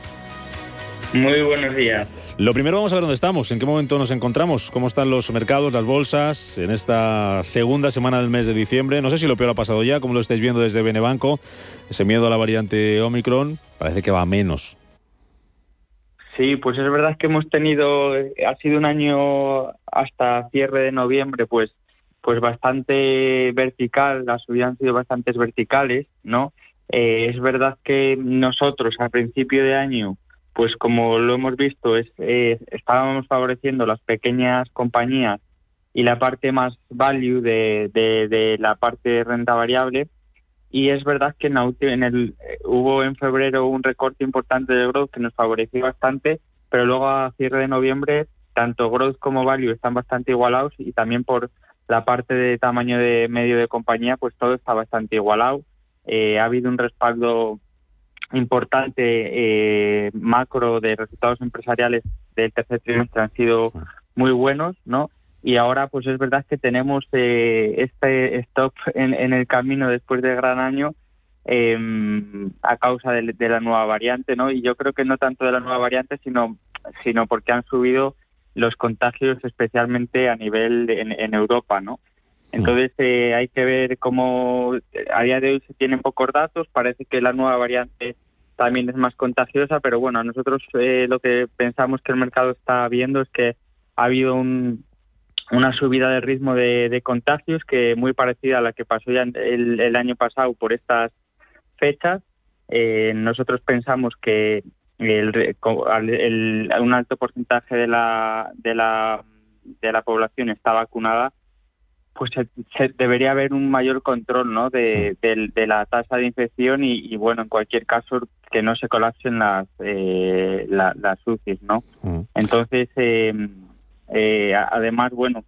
Muy buenos días. Lo primero vamos a ver dónde estamos, en qué momento nos encontramos, cómo están los mercados, las bolsas en esta segunda semana del mes de diciembre. No sé si lo peor ha pasado ya, como lo estáis viendo desde Benebanco, ese miedo a la variante Omicron parece que va a menos. Sí, pues es verdad que hemos tenido, ha sido un año hasta cierre de noviembre, pues, pues bastante vertical, las subidas han sido bastante verticales, ¿no? Eh, es verdad que nosotros a principio de año pues como lo hemos visto, es, eh, estábamos favoreciendo las pequeñas compañías y la parte más value de, de, la parte de renta variable. Y es verdad que en, en el, eh, hubo en febrero un recorte importante de growth que nos favoreció bastante, pero luego a cierre de noviembre tanto growth como value están bastante igualados y también por la parte de tamaño de medio de compañía, pues todo está bastante igualado. Eh, ha habido un respaldo importante eh, macro de resultados empresariales del tercer trimestre han sido muy buenos, ¿no? Y ahora, pues es verdad que tenemos eh, este stop en, el camino después del gran año em, a causa de, la nueva variante, ¿no? Y yo creo que no tanto de la nueva variante, sino, sino porque han subido los contagios, especialmente a nivel en, Europa, ¿no? Entonces eh, hay que ver cómo a día de hoy se tienen pocos datos, parece que la nueva variante también es más contagiosa, pero bueno, nosotros eh, lo que pensamos que el mercado está viendo es que ha habido una subida de ritmo de, contagios que muy parecida a la que pasó ya el, año pasado por estas fechas. Eh, nosotros pensamos que el, un alto porcentaje de la, de la, de la población está vacunada pues se, debería haber un mayor control ¿no? de, la tasa de infección y, bueno, en cualquier caso que no se colapsen las, eh, las UCIs, ¿no? Mm. Entonces, eh, eh, además, bueno,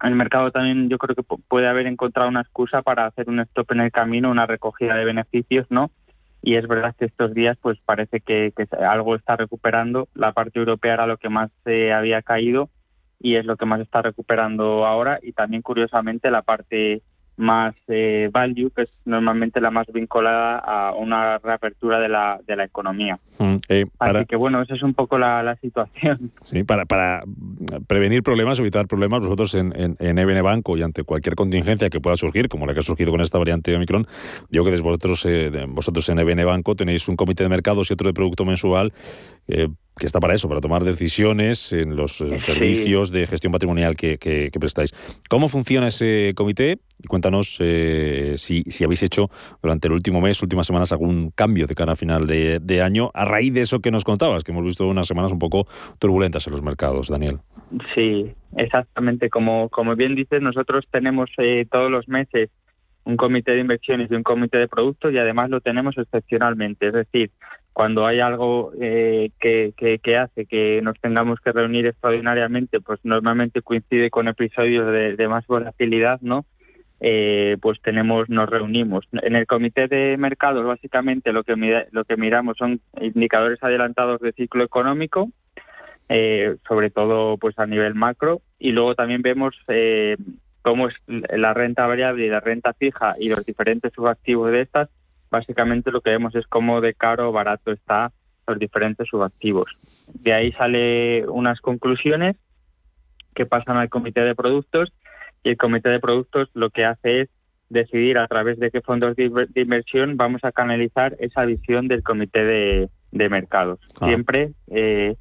el mercado también yo creo que puede haber encontrado una excusa para hacer un stop en el camino, una recogida de beneficios, ¿no? Y es verdad que estos días pues parece que, que algo está recuperando. La parte europea era lo que más se había caído y es lo que más está recuperando ahora y también curiosamente la parte más eh, value, que es normalmente la más vinculada a una reapertura de la, de la economía. Mm, eh, Así que bueno, esa es un poco la, situación. Sí, para, para prevenir problemas, evitar problemas, vosotros en, en, en EBN Banco y ante cualquier contingencia que pueda surgir, como la que ha surgido con esta variante de Omicron, digo que vosotros, eh, vosotros en EBN Banco tenéis un comité de mercados y otro de producto mensual que está para eso, para tomar decisiones en los servicios de gestión patrimonial que, que, prestáis. ¿Cómo funciona ese comité? Y cuéntanos eh, si, si, habéis hecho durante el último mes, últimas semanas, algún cambio de cara a final de, de, año a raíz de eso que nos contabas, que hemos visto unas semanas un poco turbulentas en los mercados, Daniel. Sí, exactamente. Como, como bien dices, nosotros tenemos eh, todos los meses un comité de inversiones y un comité de productos y además lo tenemos excepcionalmente. Es decir, cuando hay algo eh, que, que, hace que nos tengamos que reunir extraordinariamente, pues normalmente coincide con episodios de, más volatilidad, ¿no? Eh, pues tenemos, nos reunimos. En el comité de mercados, básicamente lo que lo que miramos son indicadores adelantados de ciclo económico eh, sobre todo pues a nivel macro. Y luego también vemos eh, cómo es la renta variable y la renta fija y los diferentes subactivos de estas. Básicamente lo que vemos es cómo de caro o barato está los diferentes subactivos. De ahí sale unas conclusiones que pasan al comité de productos y el comité de productos lo que hace es decidir a través de qué fondos de, inversión vamos a canalizar esa visión del comité de, mercados. Ah. Siempre eh,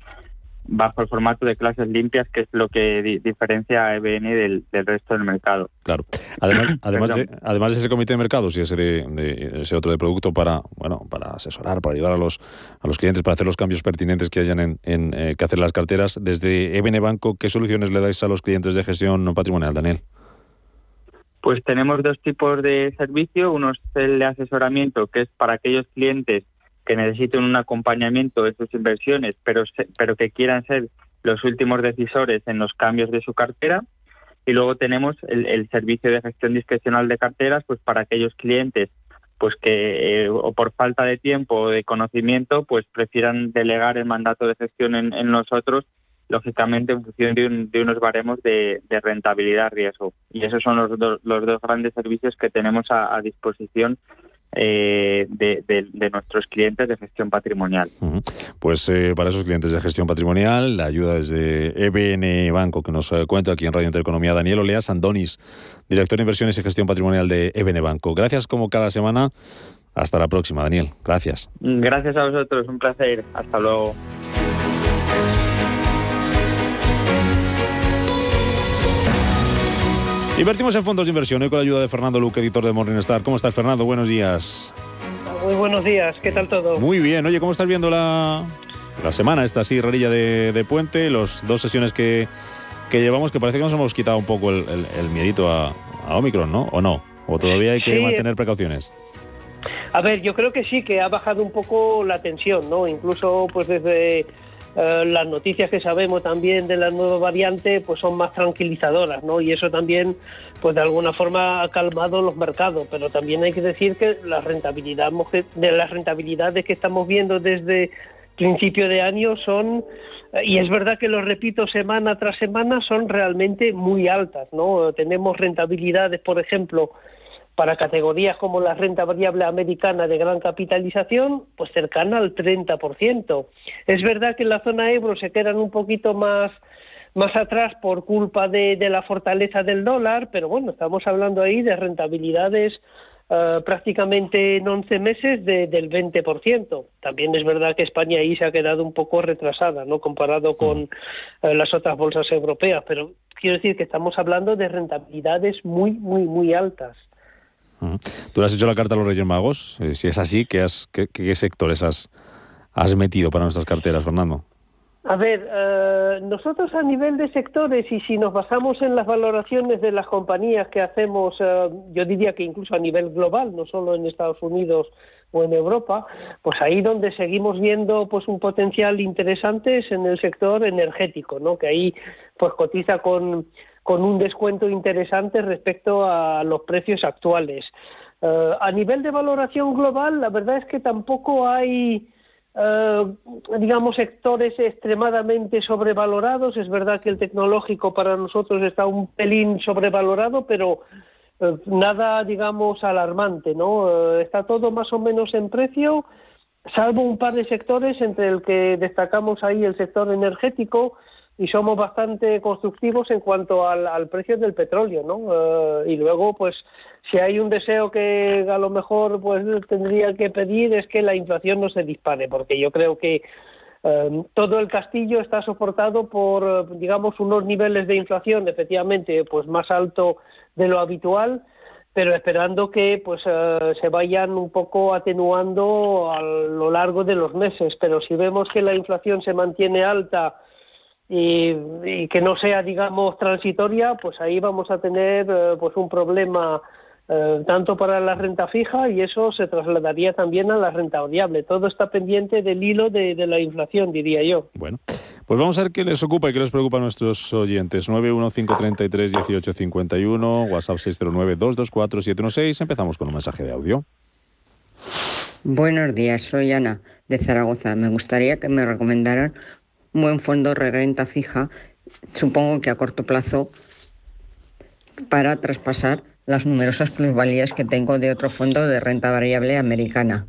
bajo el formato de clases limpias, que es lo que diferencia a EBN del, resto del mercado. Claro. Además, además, de, además de ese comité de mercados y ese, de, ese otro de producto para bueno para asesorar, para ayudar a los, a los clientes, para hacer los cambios pertinentes que hayan en, en eh, que hacer las carteras, desde EBN Banco, ¿qué soluciones le dais a los clientes de gestión no patrimonial, Daniel? Pues tenemos dos tipos de servicio. Uno es el de asesoramiento, que es para aquellos clientes que necesiten un acompañamiento de sus inversiones, pero, pero que quieran ser los últimos decisores en los cambios de su cartera. Y luego tenemos el, servicio de gestión discrecional de carteras, pues para aquellos clientes pues que eh, o por falta de tiempo o de conocimiento pues prefieran delegar el mandato de gestión en, nosotros lógicamente en función de, unos baremos de, rentabilidad riesgo y esos son los, los dos grandes servicios que tenemos a disposición eh, de, nuestros clientes de gestión patrimonial. Pues eh, para esos clientes de gestión patrimonial, la ayuda desde EBN Banco, que nos eh, cuenta aquí en Radio Intereconomía, Daniel Oleas Andonis, director de inversiones y gestión patrimonial de EBN Banco. Gracias como cada semana. Hasta la próxima, Daniel. Gracias. Gracias a vosotros, un placer. Hasta luego. Invertimos en fondos de inversión hoy con la ayuda de Fernando Luque, editor de Morningstar. ¿Cómo estás, Fernando? Buenos días. Muy buenos días, ¿qué tal todo? Muy bien. Oye, ¿cómo estás viendo la, la semana esta así, rarilla de, puente? Los dos sesiones que, que, llevamos, que parece que nos hemos quitado un poco el, el, miedito a, Omicron, ¿no? ¿O no? ¿O todavía hay que mantener precauciones? A ver, yo creo que sí, que ha bajado un poco la tensión, ¿no? Incluso pues desde eh, las noticias que sabemos también de la nueva variante pues son más tranquilizadoras, ¿no? Y eso también, pues de alguna forma ha calmado los mercados, pero también hay que decir que la rentabilidad de las rentabilidades que estamos viendo desde principio de año son y es verdad que lo repito semana tras semana son realmente muy altas, ¿no? Tenemos rentabilidades, por ejemplo, para categorías como la renta variable americana de gran capitalización, pues cercana al 30%. Es verdad que en la zona euro se quedan un poquito más más atrás por culpa de, la fortaleza del dólar, pero bueno, estamos hablando ahí de rentabilidades eh, prácticamente en 11 meses del 20%. También es verdad que España ahí se ha quedado un poco retrasada, ¿no? Comparado con eh, las otras bolsas europeas, pero quiero decir que estamos hablando de rentabilidades muy, muy, muy altas. Tú le has hecho la carta a los Reyes Magos. Eh, si es así, ¿qué, qué, sectores has, has metido para nuestras carteras, Fernando? A ver, eh, nosotros a nivel de sectores y si nos basamos en las valoraciones de las compañías que hacemos, eh, yo diría que incluso a nivel global, no solo en Estados Unidos o en Europa, pues ahí donde seguimos viendo pues un potencial interesante es en el sector energético, ¿no? Que ahí pues cotiza con con un descuento interesante respecto a los precios actuales. Eh, a nivel de valoración global, la verdad es que tampoco hay, eh, digamos, sectores extremadamente sobrevalorados. Es verdad que el tecnológico para nosotros está un pelín sobrevalorado, pero eh, nada, digamos, alarmante, ¿no? está todo más o menos en precio, salvo un par de sectores entre el que destacamos ahí el sector energético, y somos bastante constructivos en cuanto al, precio del petróleo, ¿no? Eh, y luego, pues, si hay un deseo que a lo mejor pues tendría que pedir es que la inflación no se dispare, porque yo creo que eh, todo el castillo está soportado por, digamos, unos niveles de inflación efectivamente pues más alto de lo habitual, pero esperando que pues eh, se vayan un poco atenuando a lo largo de los meses. Pero si vemos que la inflación se mantiene alta y, que no sea, digamos, transitoria, pues ahí vamos a tener eh, pues un problema eh, tanto para la renta fija y eso se trasladaría también a la renta variable. Todo está pendiente del hilo de, la inflación, diría yo. Bueno, pues vamos a ver qué les ocupa y qué les preocupa a nuestros oyentes. 915331851, WhatsApp 609224716. Empezamos con un mensaje de audio. Buenos días, soy Ana de Zaragoza. Me gustaría que me recomendaran un buen fondo de renta fija, supongo que a corto plazo, para traspasar las numerosas plusvalías que tengo de otro fondo de renta variable americana.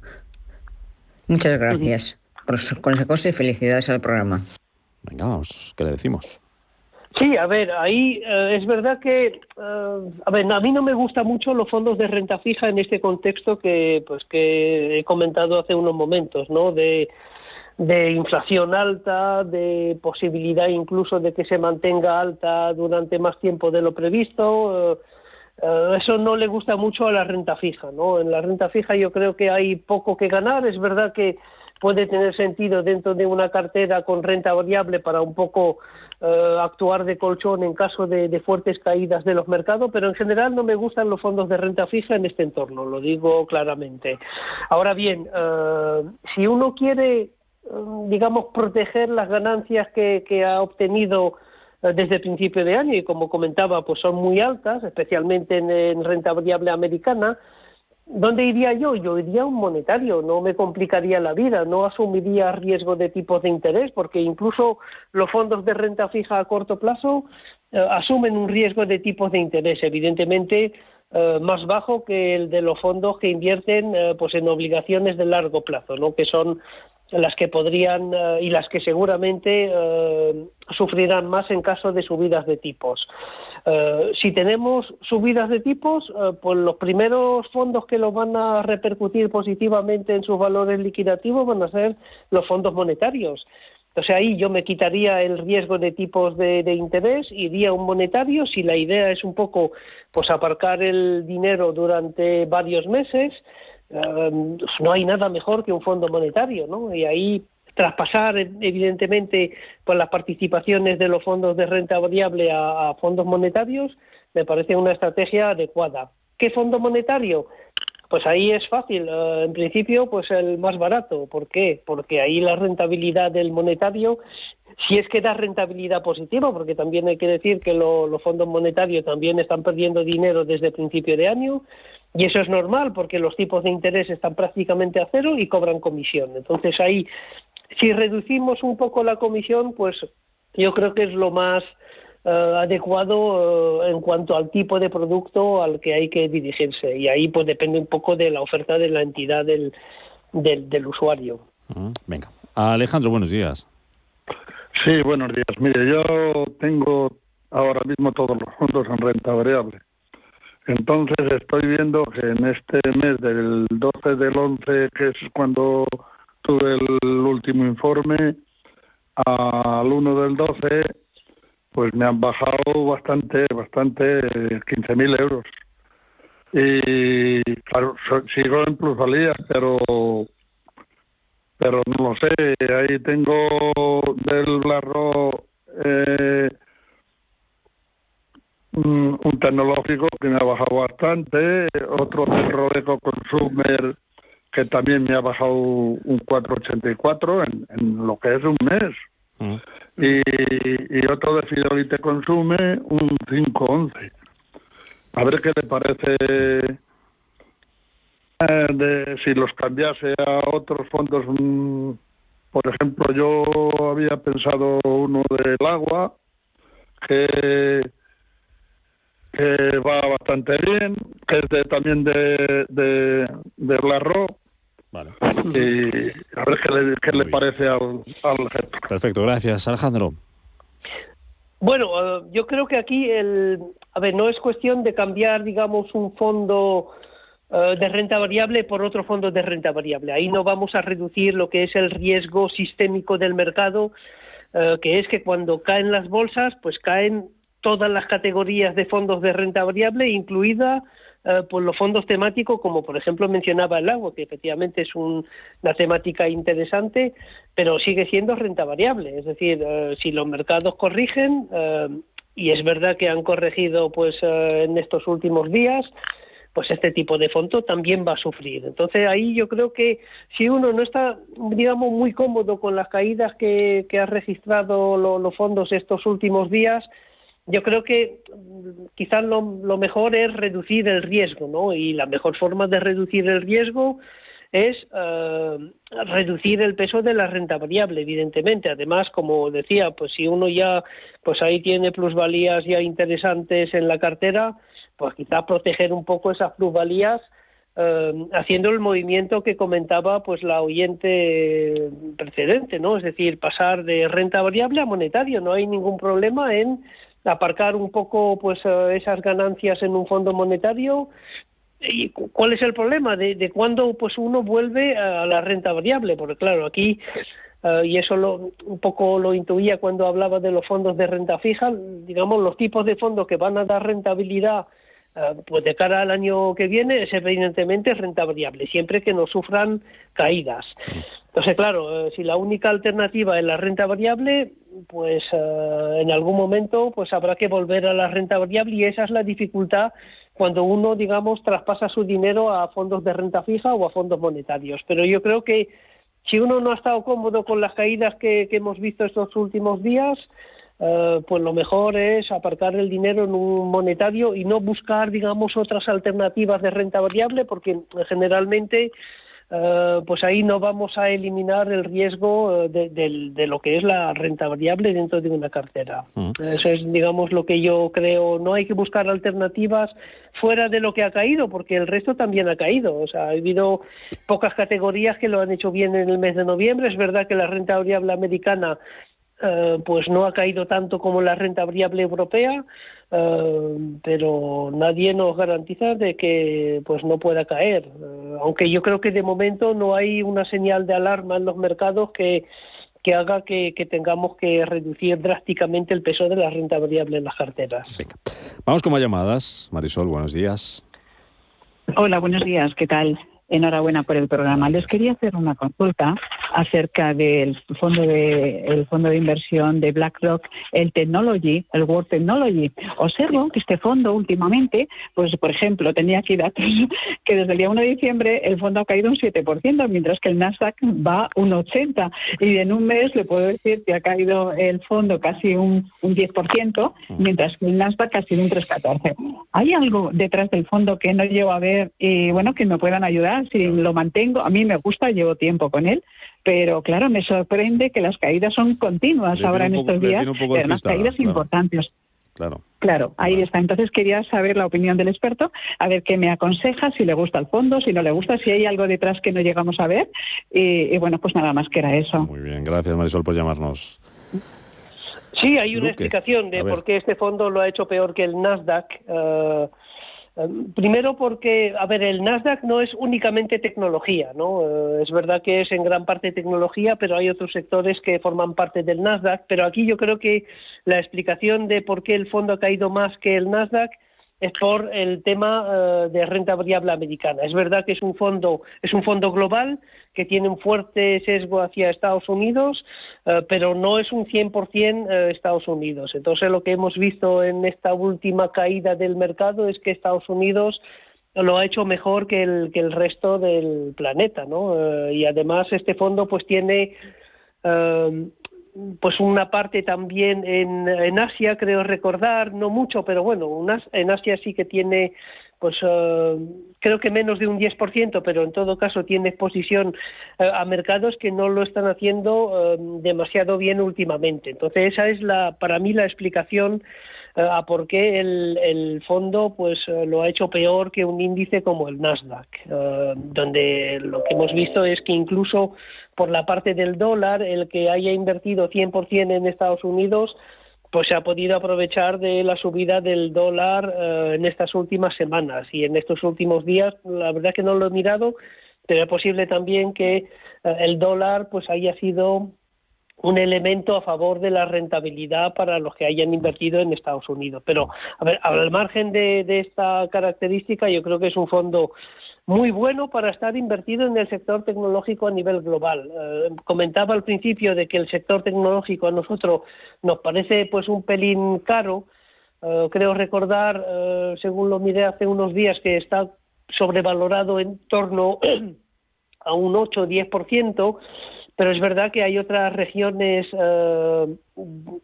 Muchas gracias por sus consejos y felicidades al programa. Venga, vamos, ¿qué le decimos? Sí, a ver, ahí eh, es verdad que, eh, a ver, a mí no me gustan mucho los fondos de renta fija en este contexto que, pues, que he comentado hace unos momentos, ¿no? De, de inflación alta, de posibilidad incluso de que se mantenga alta durante más tiempo de lo previsto. Eh, eh, eso no le gusta mucho a la renta fija, ¿no? En la renta fija yo creo que hay poco que ganar. Es verdad que puede tener sentido dentro de una cartera con renta variable para un poco eh, actuar de colchón en caso de, fuertes caídas de los mercados, pero en general no me gustan los fondos de renta fija en este entorno, lo digo claramente. Ahora bien, si uno quiere digamos, proteger las ganancias que, ha obtenido eh, desde principio de año y como comentaba, pues son muy altas, especialmente en, renta variable americana. ¿Dónde iría yo? Yo iría a un monetario, no me complicaría la vida, no asumiría riesgo de tipos de interés, porque incluso los fondos de renta fija a corto plazo eh, asumen un riesgo de tipos de interés, evidentemente eh, más bajo que el de los fondos que invierten pues en obligaciones de largo plazo, ¿no? que son las que podrían eh, y las que seguramente eh, sufrirán más en caso de subidas de tipos. Eh, si tenemos subidas de tipos, pues los primeros fondos que lo van a repercutir positivamente en sus valores liquidativos van a ser los fondos monetarios. O sea, ahí yo me quitaría el riesgo de tipos de, de, interés, iría a un monetario, si la idea es un poco pues aparcar el dinero durante varios meses, No hay nada mejor que un fondo monetario, ¿no? Y ahí traspasar evidentemente pues las participaciones de los fondos de renta variable a, fondos monetarios me parece una estrategia adecuada. ¿Qué fondo monetario? Pues ahí es fácil, eh, en principio pues el más barato. ¿Por qué? Porque ahí la rentabilidad del monetario, si es que da rentabilidad positiva, porque también hay que decir que los fondos monetarios también están perdiendo dinero desde principio de año, y eso es normal porque los tipos de interés están prácticamente a cero y cobran comisión. Entonces ahí, si reducimos un poco la comisión, pues yo creo que es lo más eh, adecuado eh, en cuanto al tipo de producto al que hay que dirigirse. Y ahí pues depende un poco de la oferta de la entidad del, del, usuario. Mm, venga. Alejandro, buenos días. Sí, buenos días. Mire, yo tengo ahora mismo todos los fondos en renta variable. Entonces estoy viendo que en este mes del 12 del 11, que es cuando tuve el último informe, al 1 del 12, pues me han bajado bastante, bastante, 15.000 euros. Y claro, sigo en plusvalías, pero pero no lo sé, ahí tengo del Blarro eh, un, tecnológico que me ha bajado bastante, otro de Rodeco Consumer que también me ha bajado un 4,84 en, en lo que es un mes. Mm. Y, otro de Fidelity Consume un 5,11. A ver qué le parece eh, de, si los cambiase a otros fondos. Mm, por ejemplo, yo había pensado uno del agua que que va bastante bien, que es de, también de, de, de Vale. Y a ver qué le, qué le parece al, al Perfecto, gracias. Alejandro. Bueno, eh, yo creo que aquí, el, a ver, no es cuestión de cambiar, digamos, un fondo eh, de renta variable por otro fondo de renta variable. Ahí no vamos a reducir lo que es el riesgo sistémico del mercado, eh, que es que cuando caen las bolsas, pues caen todas las categorías de fondos de renta variable, incluida eh, por los fondos temáticos, como por ejemplo mencionaba el agua, que efectivamente es una temática interesante, pero sigue siendo renta variable. Es decir, eh, si los mercados corrigen, eh, y es verdad que han corregido pues en estos últimos días, pues este tipo de fondo también va a sufrir. Entonces ahí yo creo que si uno no está, digamos, muy cómodo con las caídas que, que ha registrado los fondos estos últimos días, yo creo que mm, quizás lo, mejor es reducir el riesgo, ¿no? Y la mejor forma de reducir el riesgo es eh, reducir el peso de la renta variable, evidentemente. Además, como decía, pues si uno ya, pues ahí tiene plusvalías ya interesantes en la cartera, pues quizá proteger un poco esas plusvalías eh, haciendo el movimiento que comentaba pues la oyente precedente, ¿no? Es decir, pasar de renta variable a monetario. No hay ningún problema en aparcar un poco pues eh, esas ganancias en un fondo monetario ¿Y cuál es el problema de, de cuándo pues uno vuelve a la renta variable? Porque claro, aquí eh, y eso lo, un poco lo intuía cuando hablaba de los fondos de renta fija, digamos los tipos de fondos que van a dar rentabilidad eh, pues de cara al año que viene es evidentemente renta variable, siempre que no sufran caídas. Entonces, claro, si la única alternativa es la renta variable, pues en algún momento pues habrá que volver a la renta variable y esa es la dificultad cuando uno, digamos, traspasa su dinero a fondos de renta fija o a fondos monetarios. Pero yo creo que si uno no ha estado cómodo con las caídas que, hemos visto estos últimos días, eh, pues lo mejor es aparcar el dinero en un monetario y no buscar, digamos, otras alternativas de renta variable, porque generalmente eh, pues ahí no vamos a eliminar el riesgo eh, de, lo que es la renta variable dentro de una cartera. Mm. Eso es, digamos, lo que yo creo. No hay que buscar alternativas fuera de lo que ha caído, porque el resto también ha caído. O sea, ha habido pocas categorías que lo han hecho bien en el mes de noviembre. Es verdad que la renta variable americana eh, pues no ha caído tanto como la renta variable europea, eh, pero nadie nos garantiza de que pues no pueda caer. Eh, aunque yo creo que de momento no hay una señal de alarma en los mercados que, que haga que, tengamos que reducir drásticamente el peso de la renta variable en las carteras. Vamos con más llamadas. Marisol, buenos días. Hola, buenos días. ¿Qué tal? Enhorabuena por el programa. Les quería hacer una consulta acerca del fondo de el fondo de inversión de BlackRock, el Technology, el World Technology. Observo que este fondo últimamente, pues por ejemplo, tenía aquí datos que desde el día 1 de diciembre el fondo ha caído un 7%, mientras que el Nasdaq va un 80 y en un mes le puedo decir que ha caído el fondo casi un, un 10%, mientras que el Nasdaq casi un 3,14. ¿Hay algo detrás del fondo que no llevo a ver y bueno, que me puedan ayudar? Si lo mantengo, a mí me gusta, llevo tiempo con él, pero claro, me sorprende que las caídas son continuas ahora en estos días, las caídas importantes. Claro. Claro, ahí está. Entonces quería saber la opinión del experto, a ver qué me aconseja, si le gusta el fondo, si no le gusta, si hay algo detrás que no llegamos a ver. Y, bueno, pues nada más que era eso. Muy bien, gracias Marisol por llamarnos. Sí, hay una explicación de por qué este fondo lo ha hecho peor que el Nasdaq. Em, primero porque, a ver, el Nasdaq no es únicamente tecnología, ¿no? Eh, es verdad que es en gran parte tecnología, pero hay otros sectores que forman parte del Nasdaq. Pero aquí yo creo que la explicación de por qué el fondo ha caído más que el Nasdaq es por el tema eh, de renta variable americana. Es verdad que es un fondo es un fondo global que tiene un fuerte sesgo hacia Estados Unidos, eh, pero no es un 100% eh, Estados Unidos. Entonces lo que hemos visto en esta última caída del mercado es que Estados Unidos lo ha hecho mejor que el que el resto del planeta, ¿no? y además este fondo pues tiene pues una parte también en, en, Asia, creo recordar, no mucho, pero bueno, en Asia sí que tiene, pues eh, creo que menos de un 10%, pero en todo caso tiene exposición eh, a mercados que no lo están haciendo eh, demasiado bien últimamente. Entonces esa es la, para mí la explicación a por qué el, el fondo pues lo ha hecho peor que un índice como el Nasdaq, donde lo que hemos visto es que incluso por la parte del dólar, el que haya invertido 100% en Estados Unidos, pues se ha podido aprovechar de la subida del dólar eh, en estas últimas semanas y en estos últimos días, la verdad que no lo he mirado, pero es posible también que eh, el dólar pues haya sido un elemento a favor de la rentabilidad para los que hayan invertido en Estados Unidos. Pero, a ver, al margen de esta característica, yo creo que es un fondo muy bueno para estar invertido en el sector tecnológico a nivel global. Eh, comentaba al principio de que el sector tecnológico a nosotros nos parece pues un pelín caro. Eh, creo recordar, eh, según lo miré hace unos días, que está sobrevalorado en torno a un 8 o 10%. Pero es verdad que hay otras regiones eh,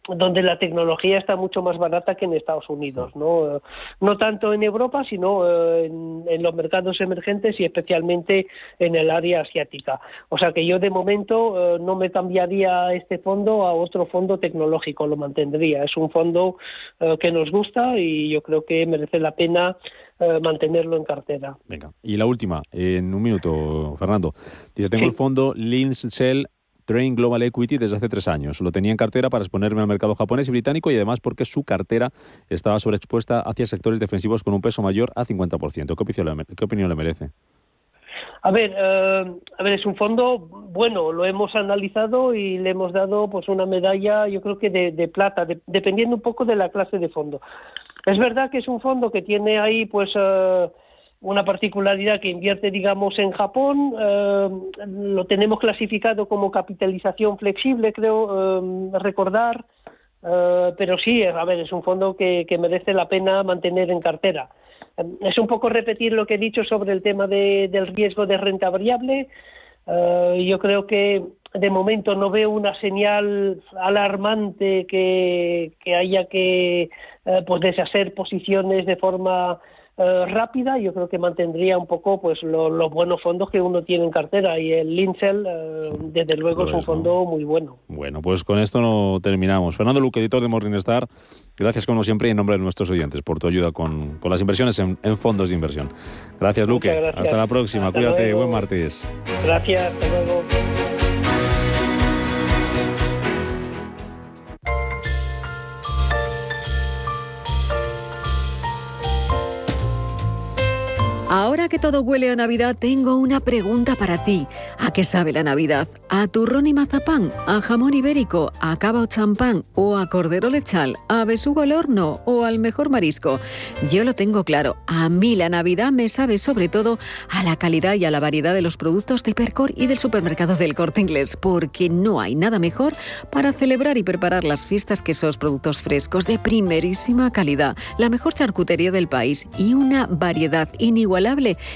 donde la tecnología está mucho más barata que en Estados Unidos, no, no tanto en Europa, sino eh, en, los mercados emergentes y especialmente en el área asiática. O sea que yo de momento no me cambiaría este fondo a otro fondo tecnológico, lo mantendría. Es un fondo que nos gusta y yo creo que merece la pena eh, mantenerlo en cartera. Venga, y la última, en un minuto, Fernando. Yo tengo el fondo Lins Shell Train Global Equity desde hace tres años. Lo tenía en cartera para exponerme al mercado japonés y británico y además porque su cartera estaba sobreexpuesta hacia sectores defensivos con un peso mayor a 50%. ¿Qué opinión le, qué opinión le merece? A ver, eh, a ver, es un fondo bueno, lo hemos analizado y le hemos dado pues una medalla, yo creo que de, plata, dependiendo un poco de la clase de fondo. Es verdad que es un fondo que tiene ahí pues eh, una particularidad que invierte digamos en Japón, eh, lo tenemos clasificado como capitalización flexible, creo eh, recordar, pero sí, a ver, es un fondo que, merece la pena mantener en cartera. Es un poco repetir lo que he dicho sobre el tema del riesgo de renta variable. yo creo que de momento no veo una señal alarmante que, que haya que eh, pues deshacer posiciones de forma eh, rápida, yo creo que mantendría un poco pues los buenos fondos que uno tiene en cartera y el Lincel eh, desde luego es un fondo muy bueno. Bueno, pues con esto no terminamos. Fernando Luque, editor de Morningstar, gracias como siempre en nombre de nuestros oyentes por tu ayuda con, las inversiones en, fondos de inversión. Gracias Luque, hasta la próxima, cuídate, buen martes. Gracias, hasta luego. Ahora que todo huele a Navidad, tengo una pregunta para ti. ¿A qué sabe la Navidad? ¿A turrón y mazapán? ¿A jamón ibérico? ¿A cava o champán? ¿O a cordero lechal? ¿A besugo al horno? ¿O al mejor marisco? Yo lo tengo claro. A mí la Navidad me sabe sobre todo a la calidad y a la variedad de los productos de Percor y del supermercado del Corte Inglés, porque no hay nada mejor para celebrar y preparar las fiestas que esos productos frescos de primerísima calidad, la mejor charcutería del país y una variedad inigualable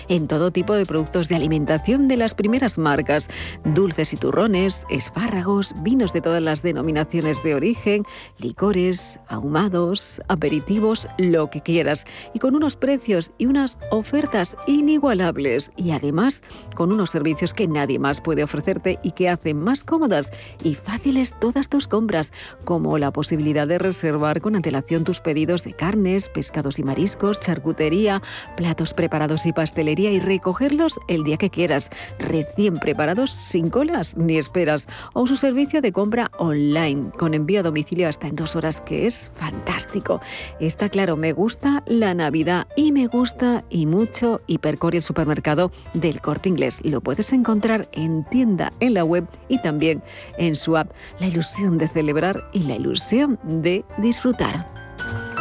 en todo tipo de productos de alimentación de las primeras marcas, dulces y turrones, espárragos, vinos de todas las denominaciones de origen, licores, ahumados, aperitivos, lo que quieras, y con unos precios y unas ofertas inigualables. Y además con unos servicios que nadie más puede ofrecerte y que hacen más cómodas y fáciles todas tus compras, como la posibilidad de reservar con antelación tus pedidos de carnes, pescados y mariscos, charcutería, platos preparados y pastelería y recogerlos el día que quieras, recién preparados, sin colas ni esperas, o su servicio de compra online con envío a domicilio hasta en dos horas, que es fantástico. Está claro, me gusta la Navidad y me gusta y mucho Hipercor y el supermercado del Corte Inglés. Lo puedes encontrar en tienda, en la web y también en su app. La ilusión de celebrar y la ilusión de disfrutar.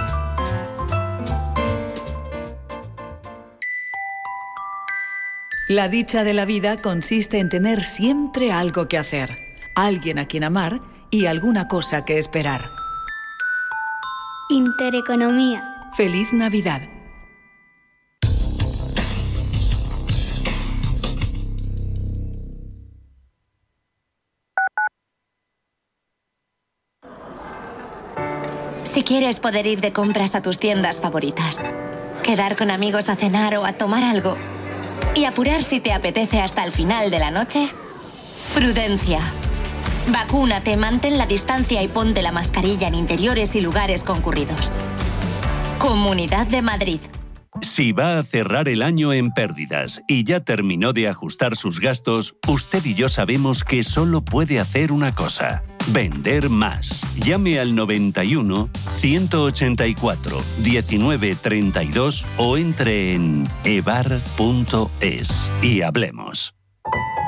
La dicha de la vida consiste en tener siempre algo que hacer, alguien a quien amar y alguna cosa que esperar. Intereconomía. Feliz Navidad. Si quieres poder ir de compras a tus tiendas favoritas, quedar con amigos a cenar o a tomar algo, y apurar si te apetece hasta el final de la noche? Prudencia. Vacúnate, mantén la distancia y ponte la mascarilla en interiores y lugares concurridos. Comunidad de Madrid. Si va a cerrar el año en pérdidas y ya terminó de ajustar sus gastos, usted y yo sabemos que solo puede hacer una cosa Vender más. Llame al 91 184 1932 o entre en evar.es y hablemos.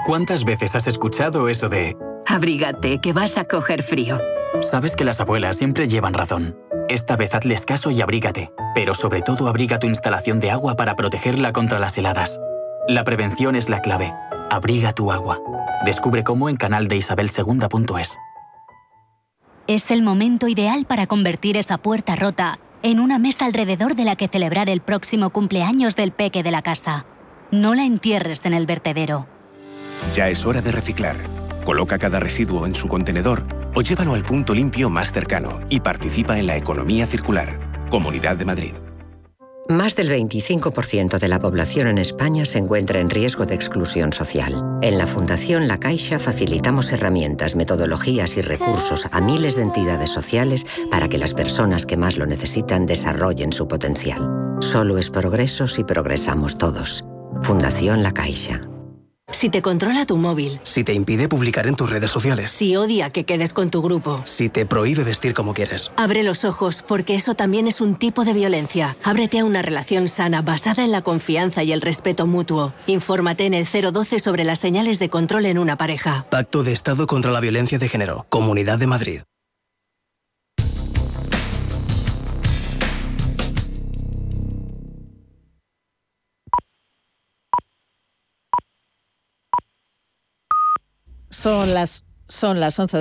¿Cuántas veces has escuchado eso de Abrígate, que vas a coger frío? Sabes que las abuelas siempre llevan razón. Esta vez hazles caso y abrígate, pero sobre todo abriga tu instalación de agua para protegerla contra las heladas. La prevención es la clave. Abriga tu agua. Descubre cómo en canal de Isabel es el momento ideal para convertir esa puerta rota en una mesa alrededor de la que celebrar el próximo cumpleaños del peque de la casa. No la entierres en el vertedero. Ya es hora de reciclar. Coloca cada residuo en su contenedor o llévalo al punto limpio más cercano y participa en la economía circular. Comunidad de Madrid. Más del 25% de la población en España se encuentra en riesgo de exclusión social. En la Fundación La Caixa facilitamos herramientas, metodologías y recursos a miles de entidades sociales para que las personas que más lo necesitan desarrollen su potencial. Solo es progreso si progresamos todos. Fundación La Caixa. Si te controla tu móvil. Si te impide publicar en tus redes sociales. Si odia que quedes con tu grupo. Si te prohíbe vestir como quieres. Abre los ojos, porque eso también es un tipo de violencia. Ábrete a una relación sana basada en la confianza y el respeto mutuo. Infórmate en el 012 sobre las señales de control en una pareja. Pacto de Estado contra la Violencia de Género. Comunidad de Madrid. Son las, son las 11 de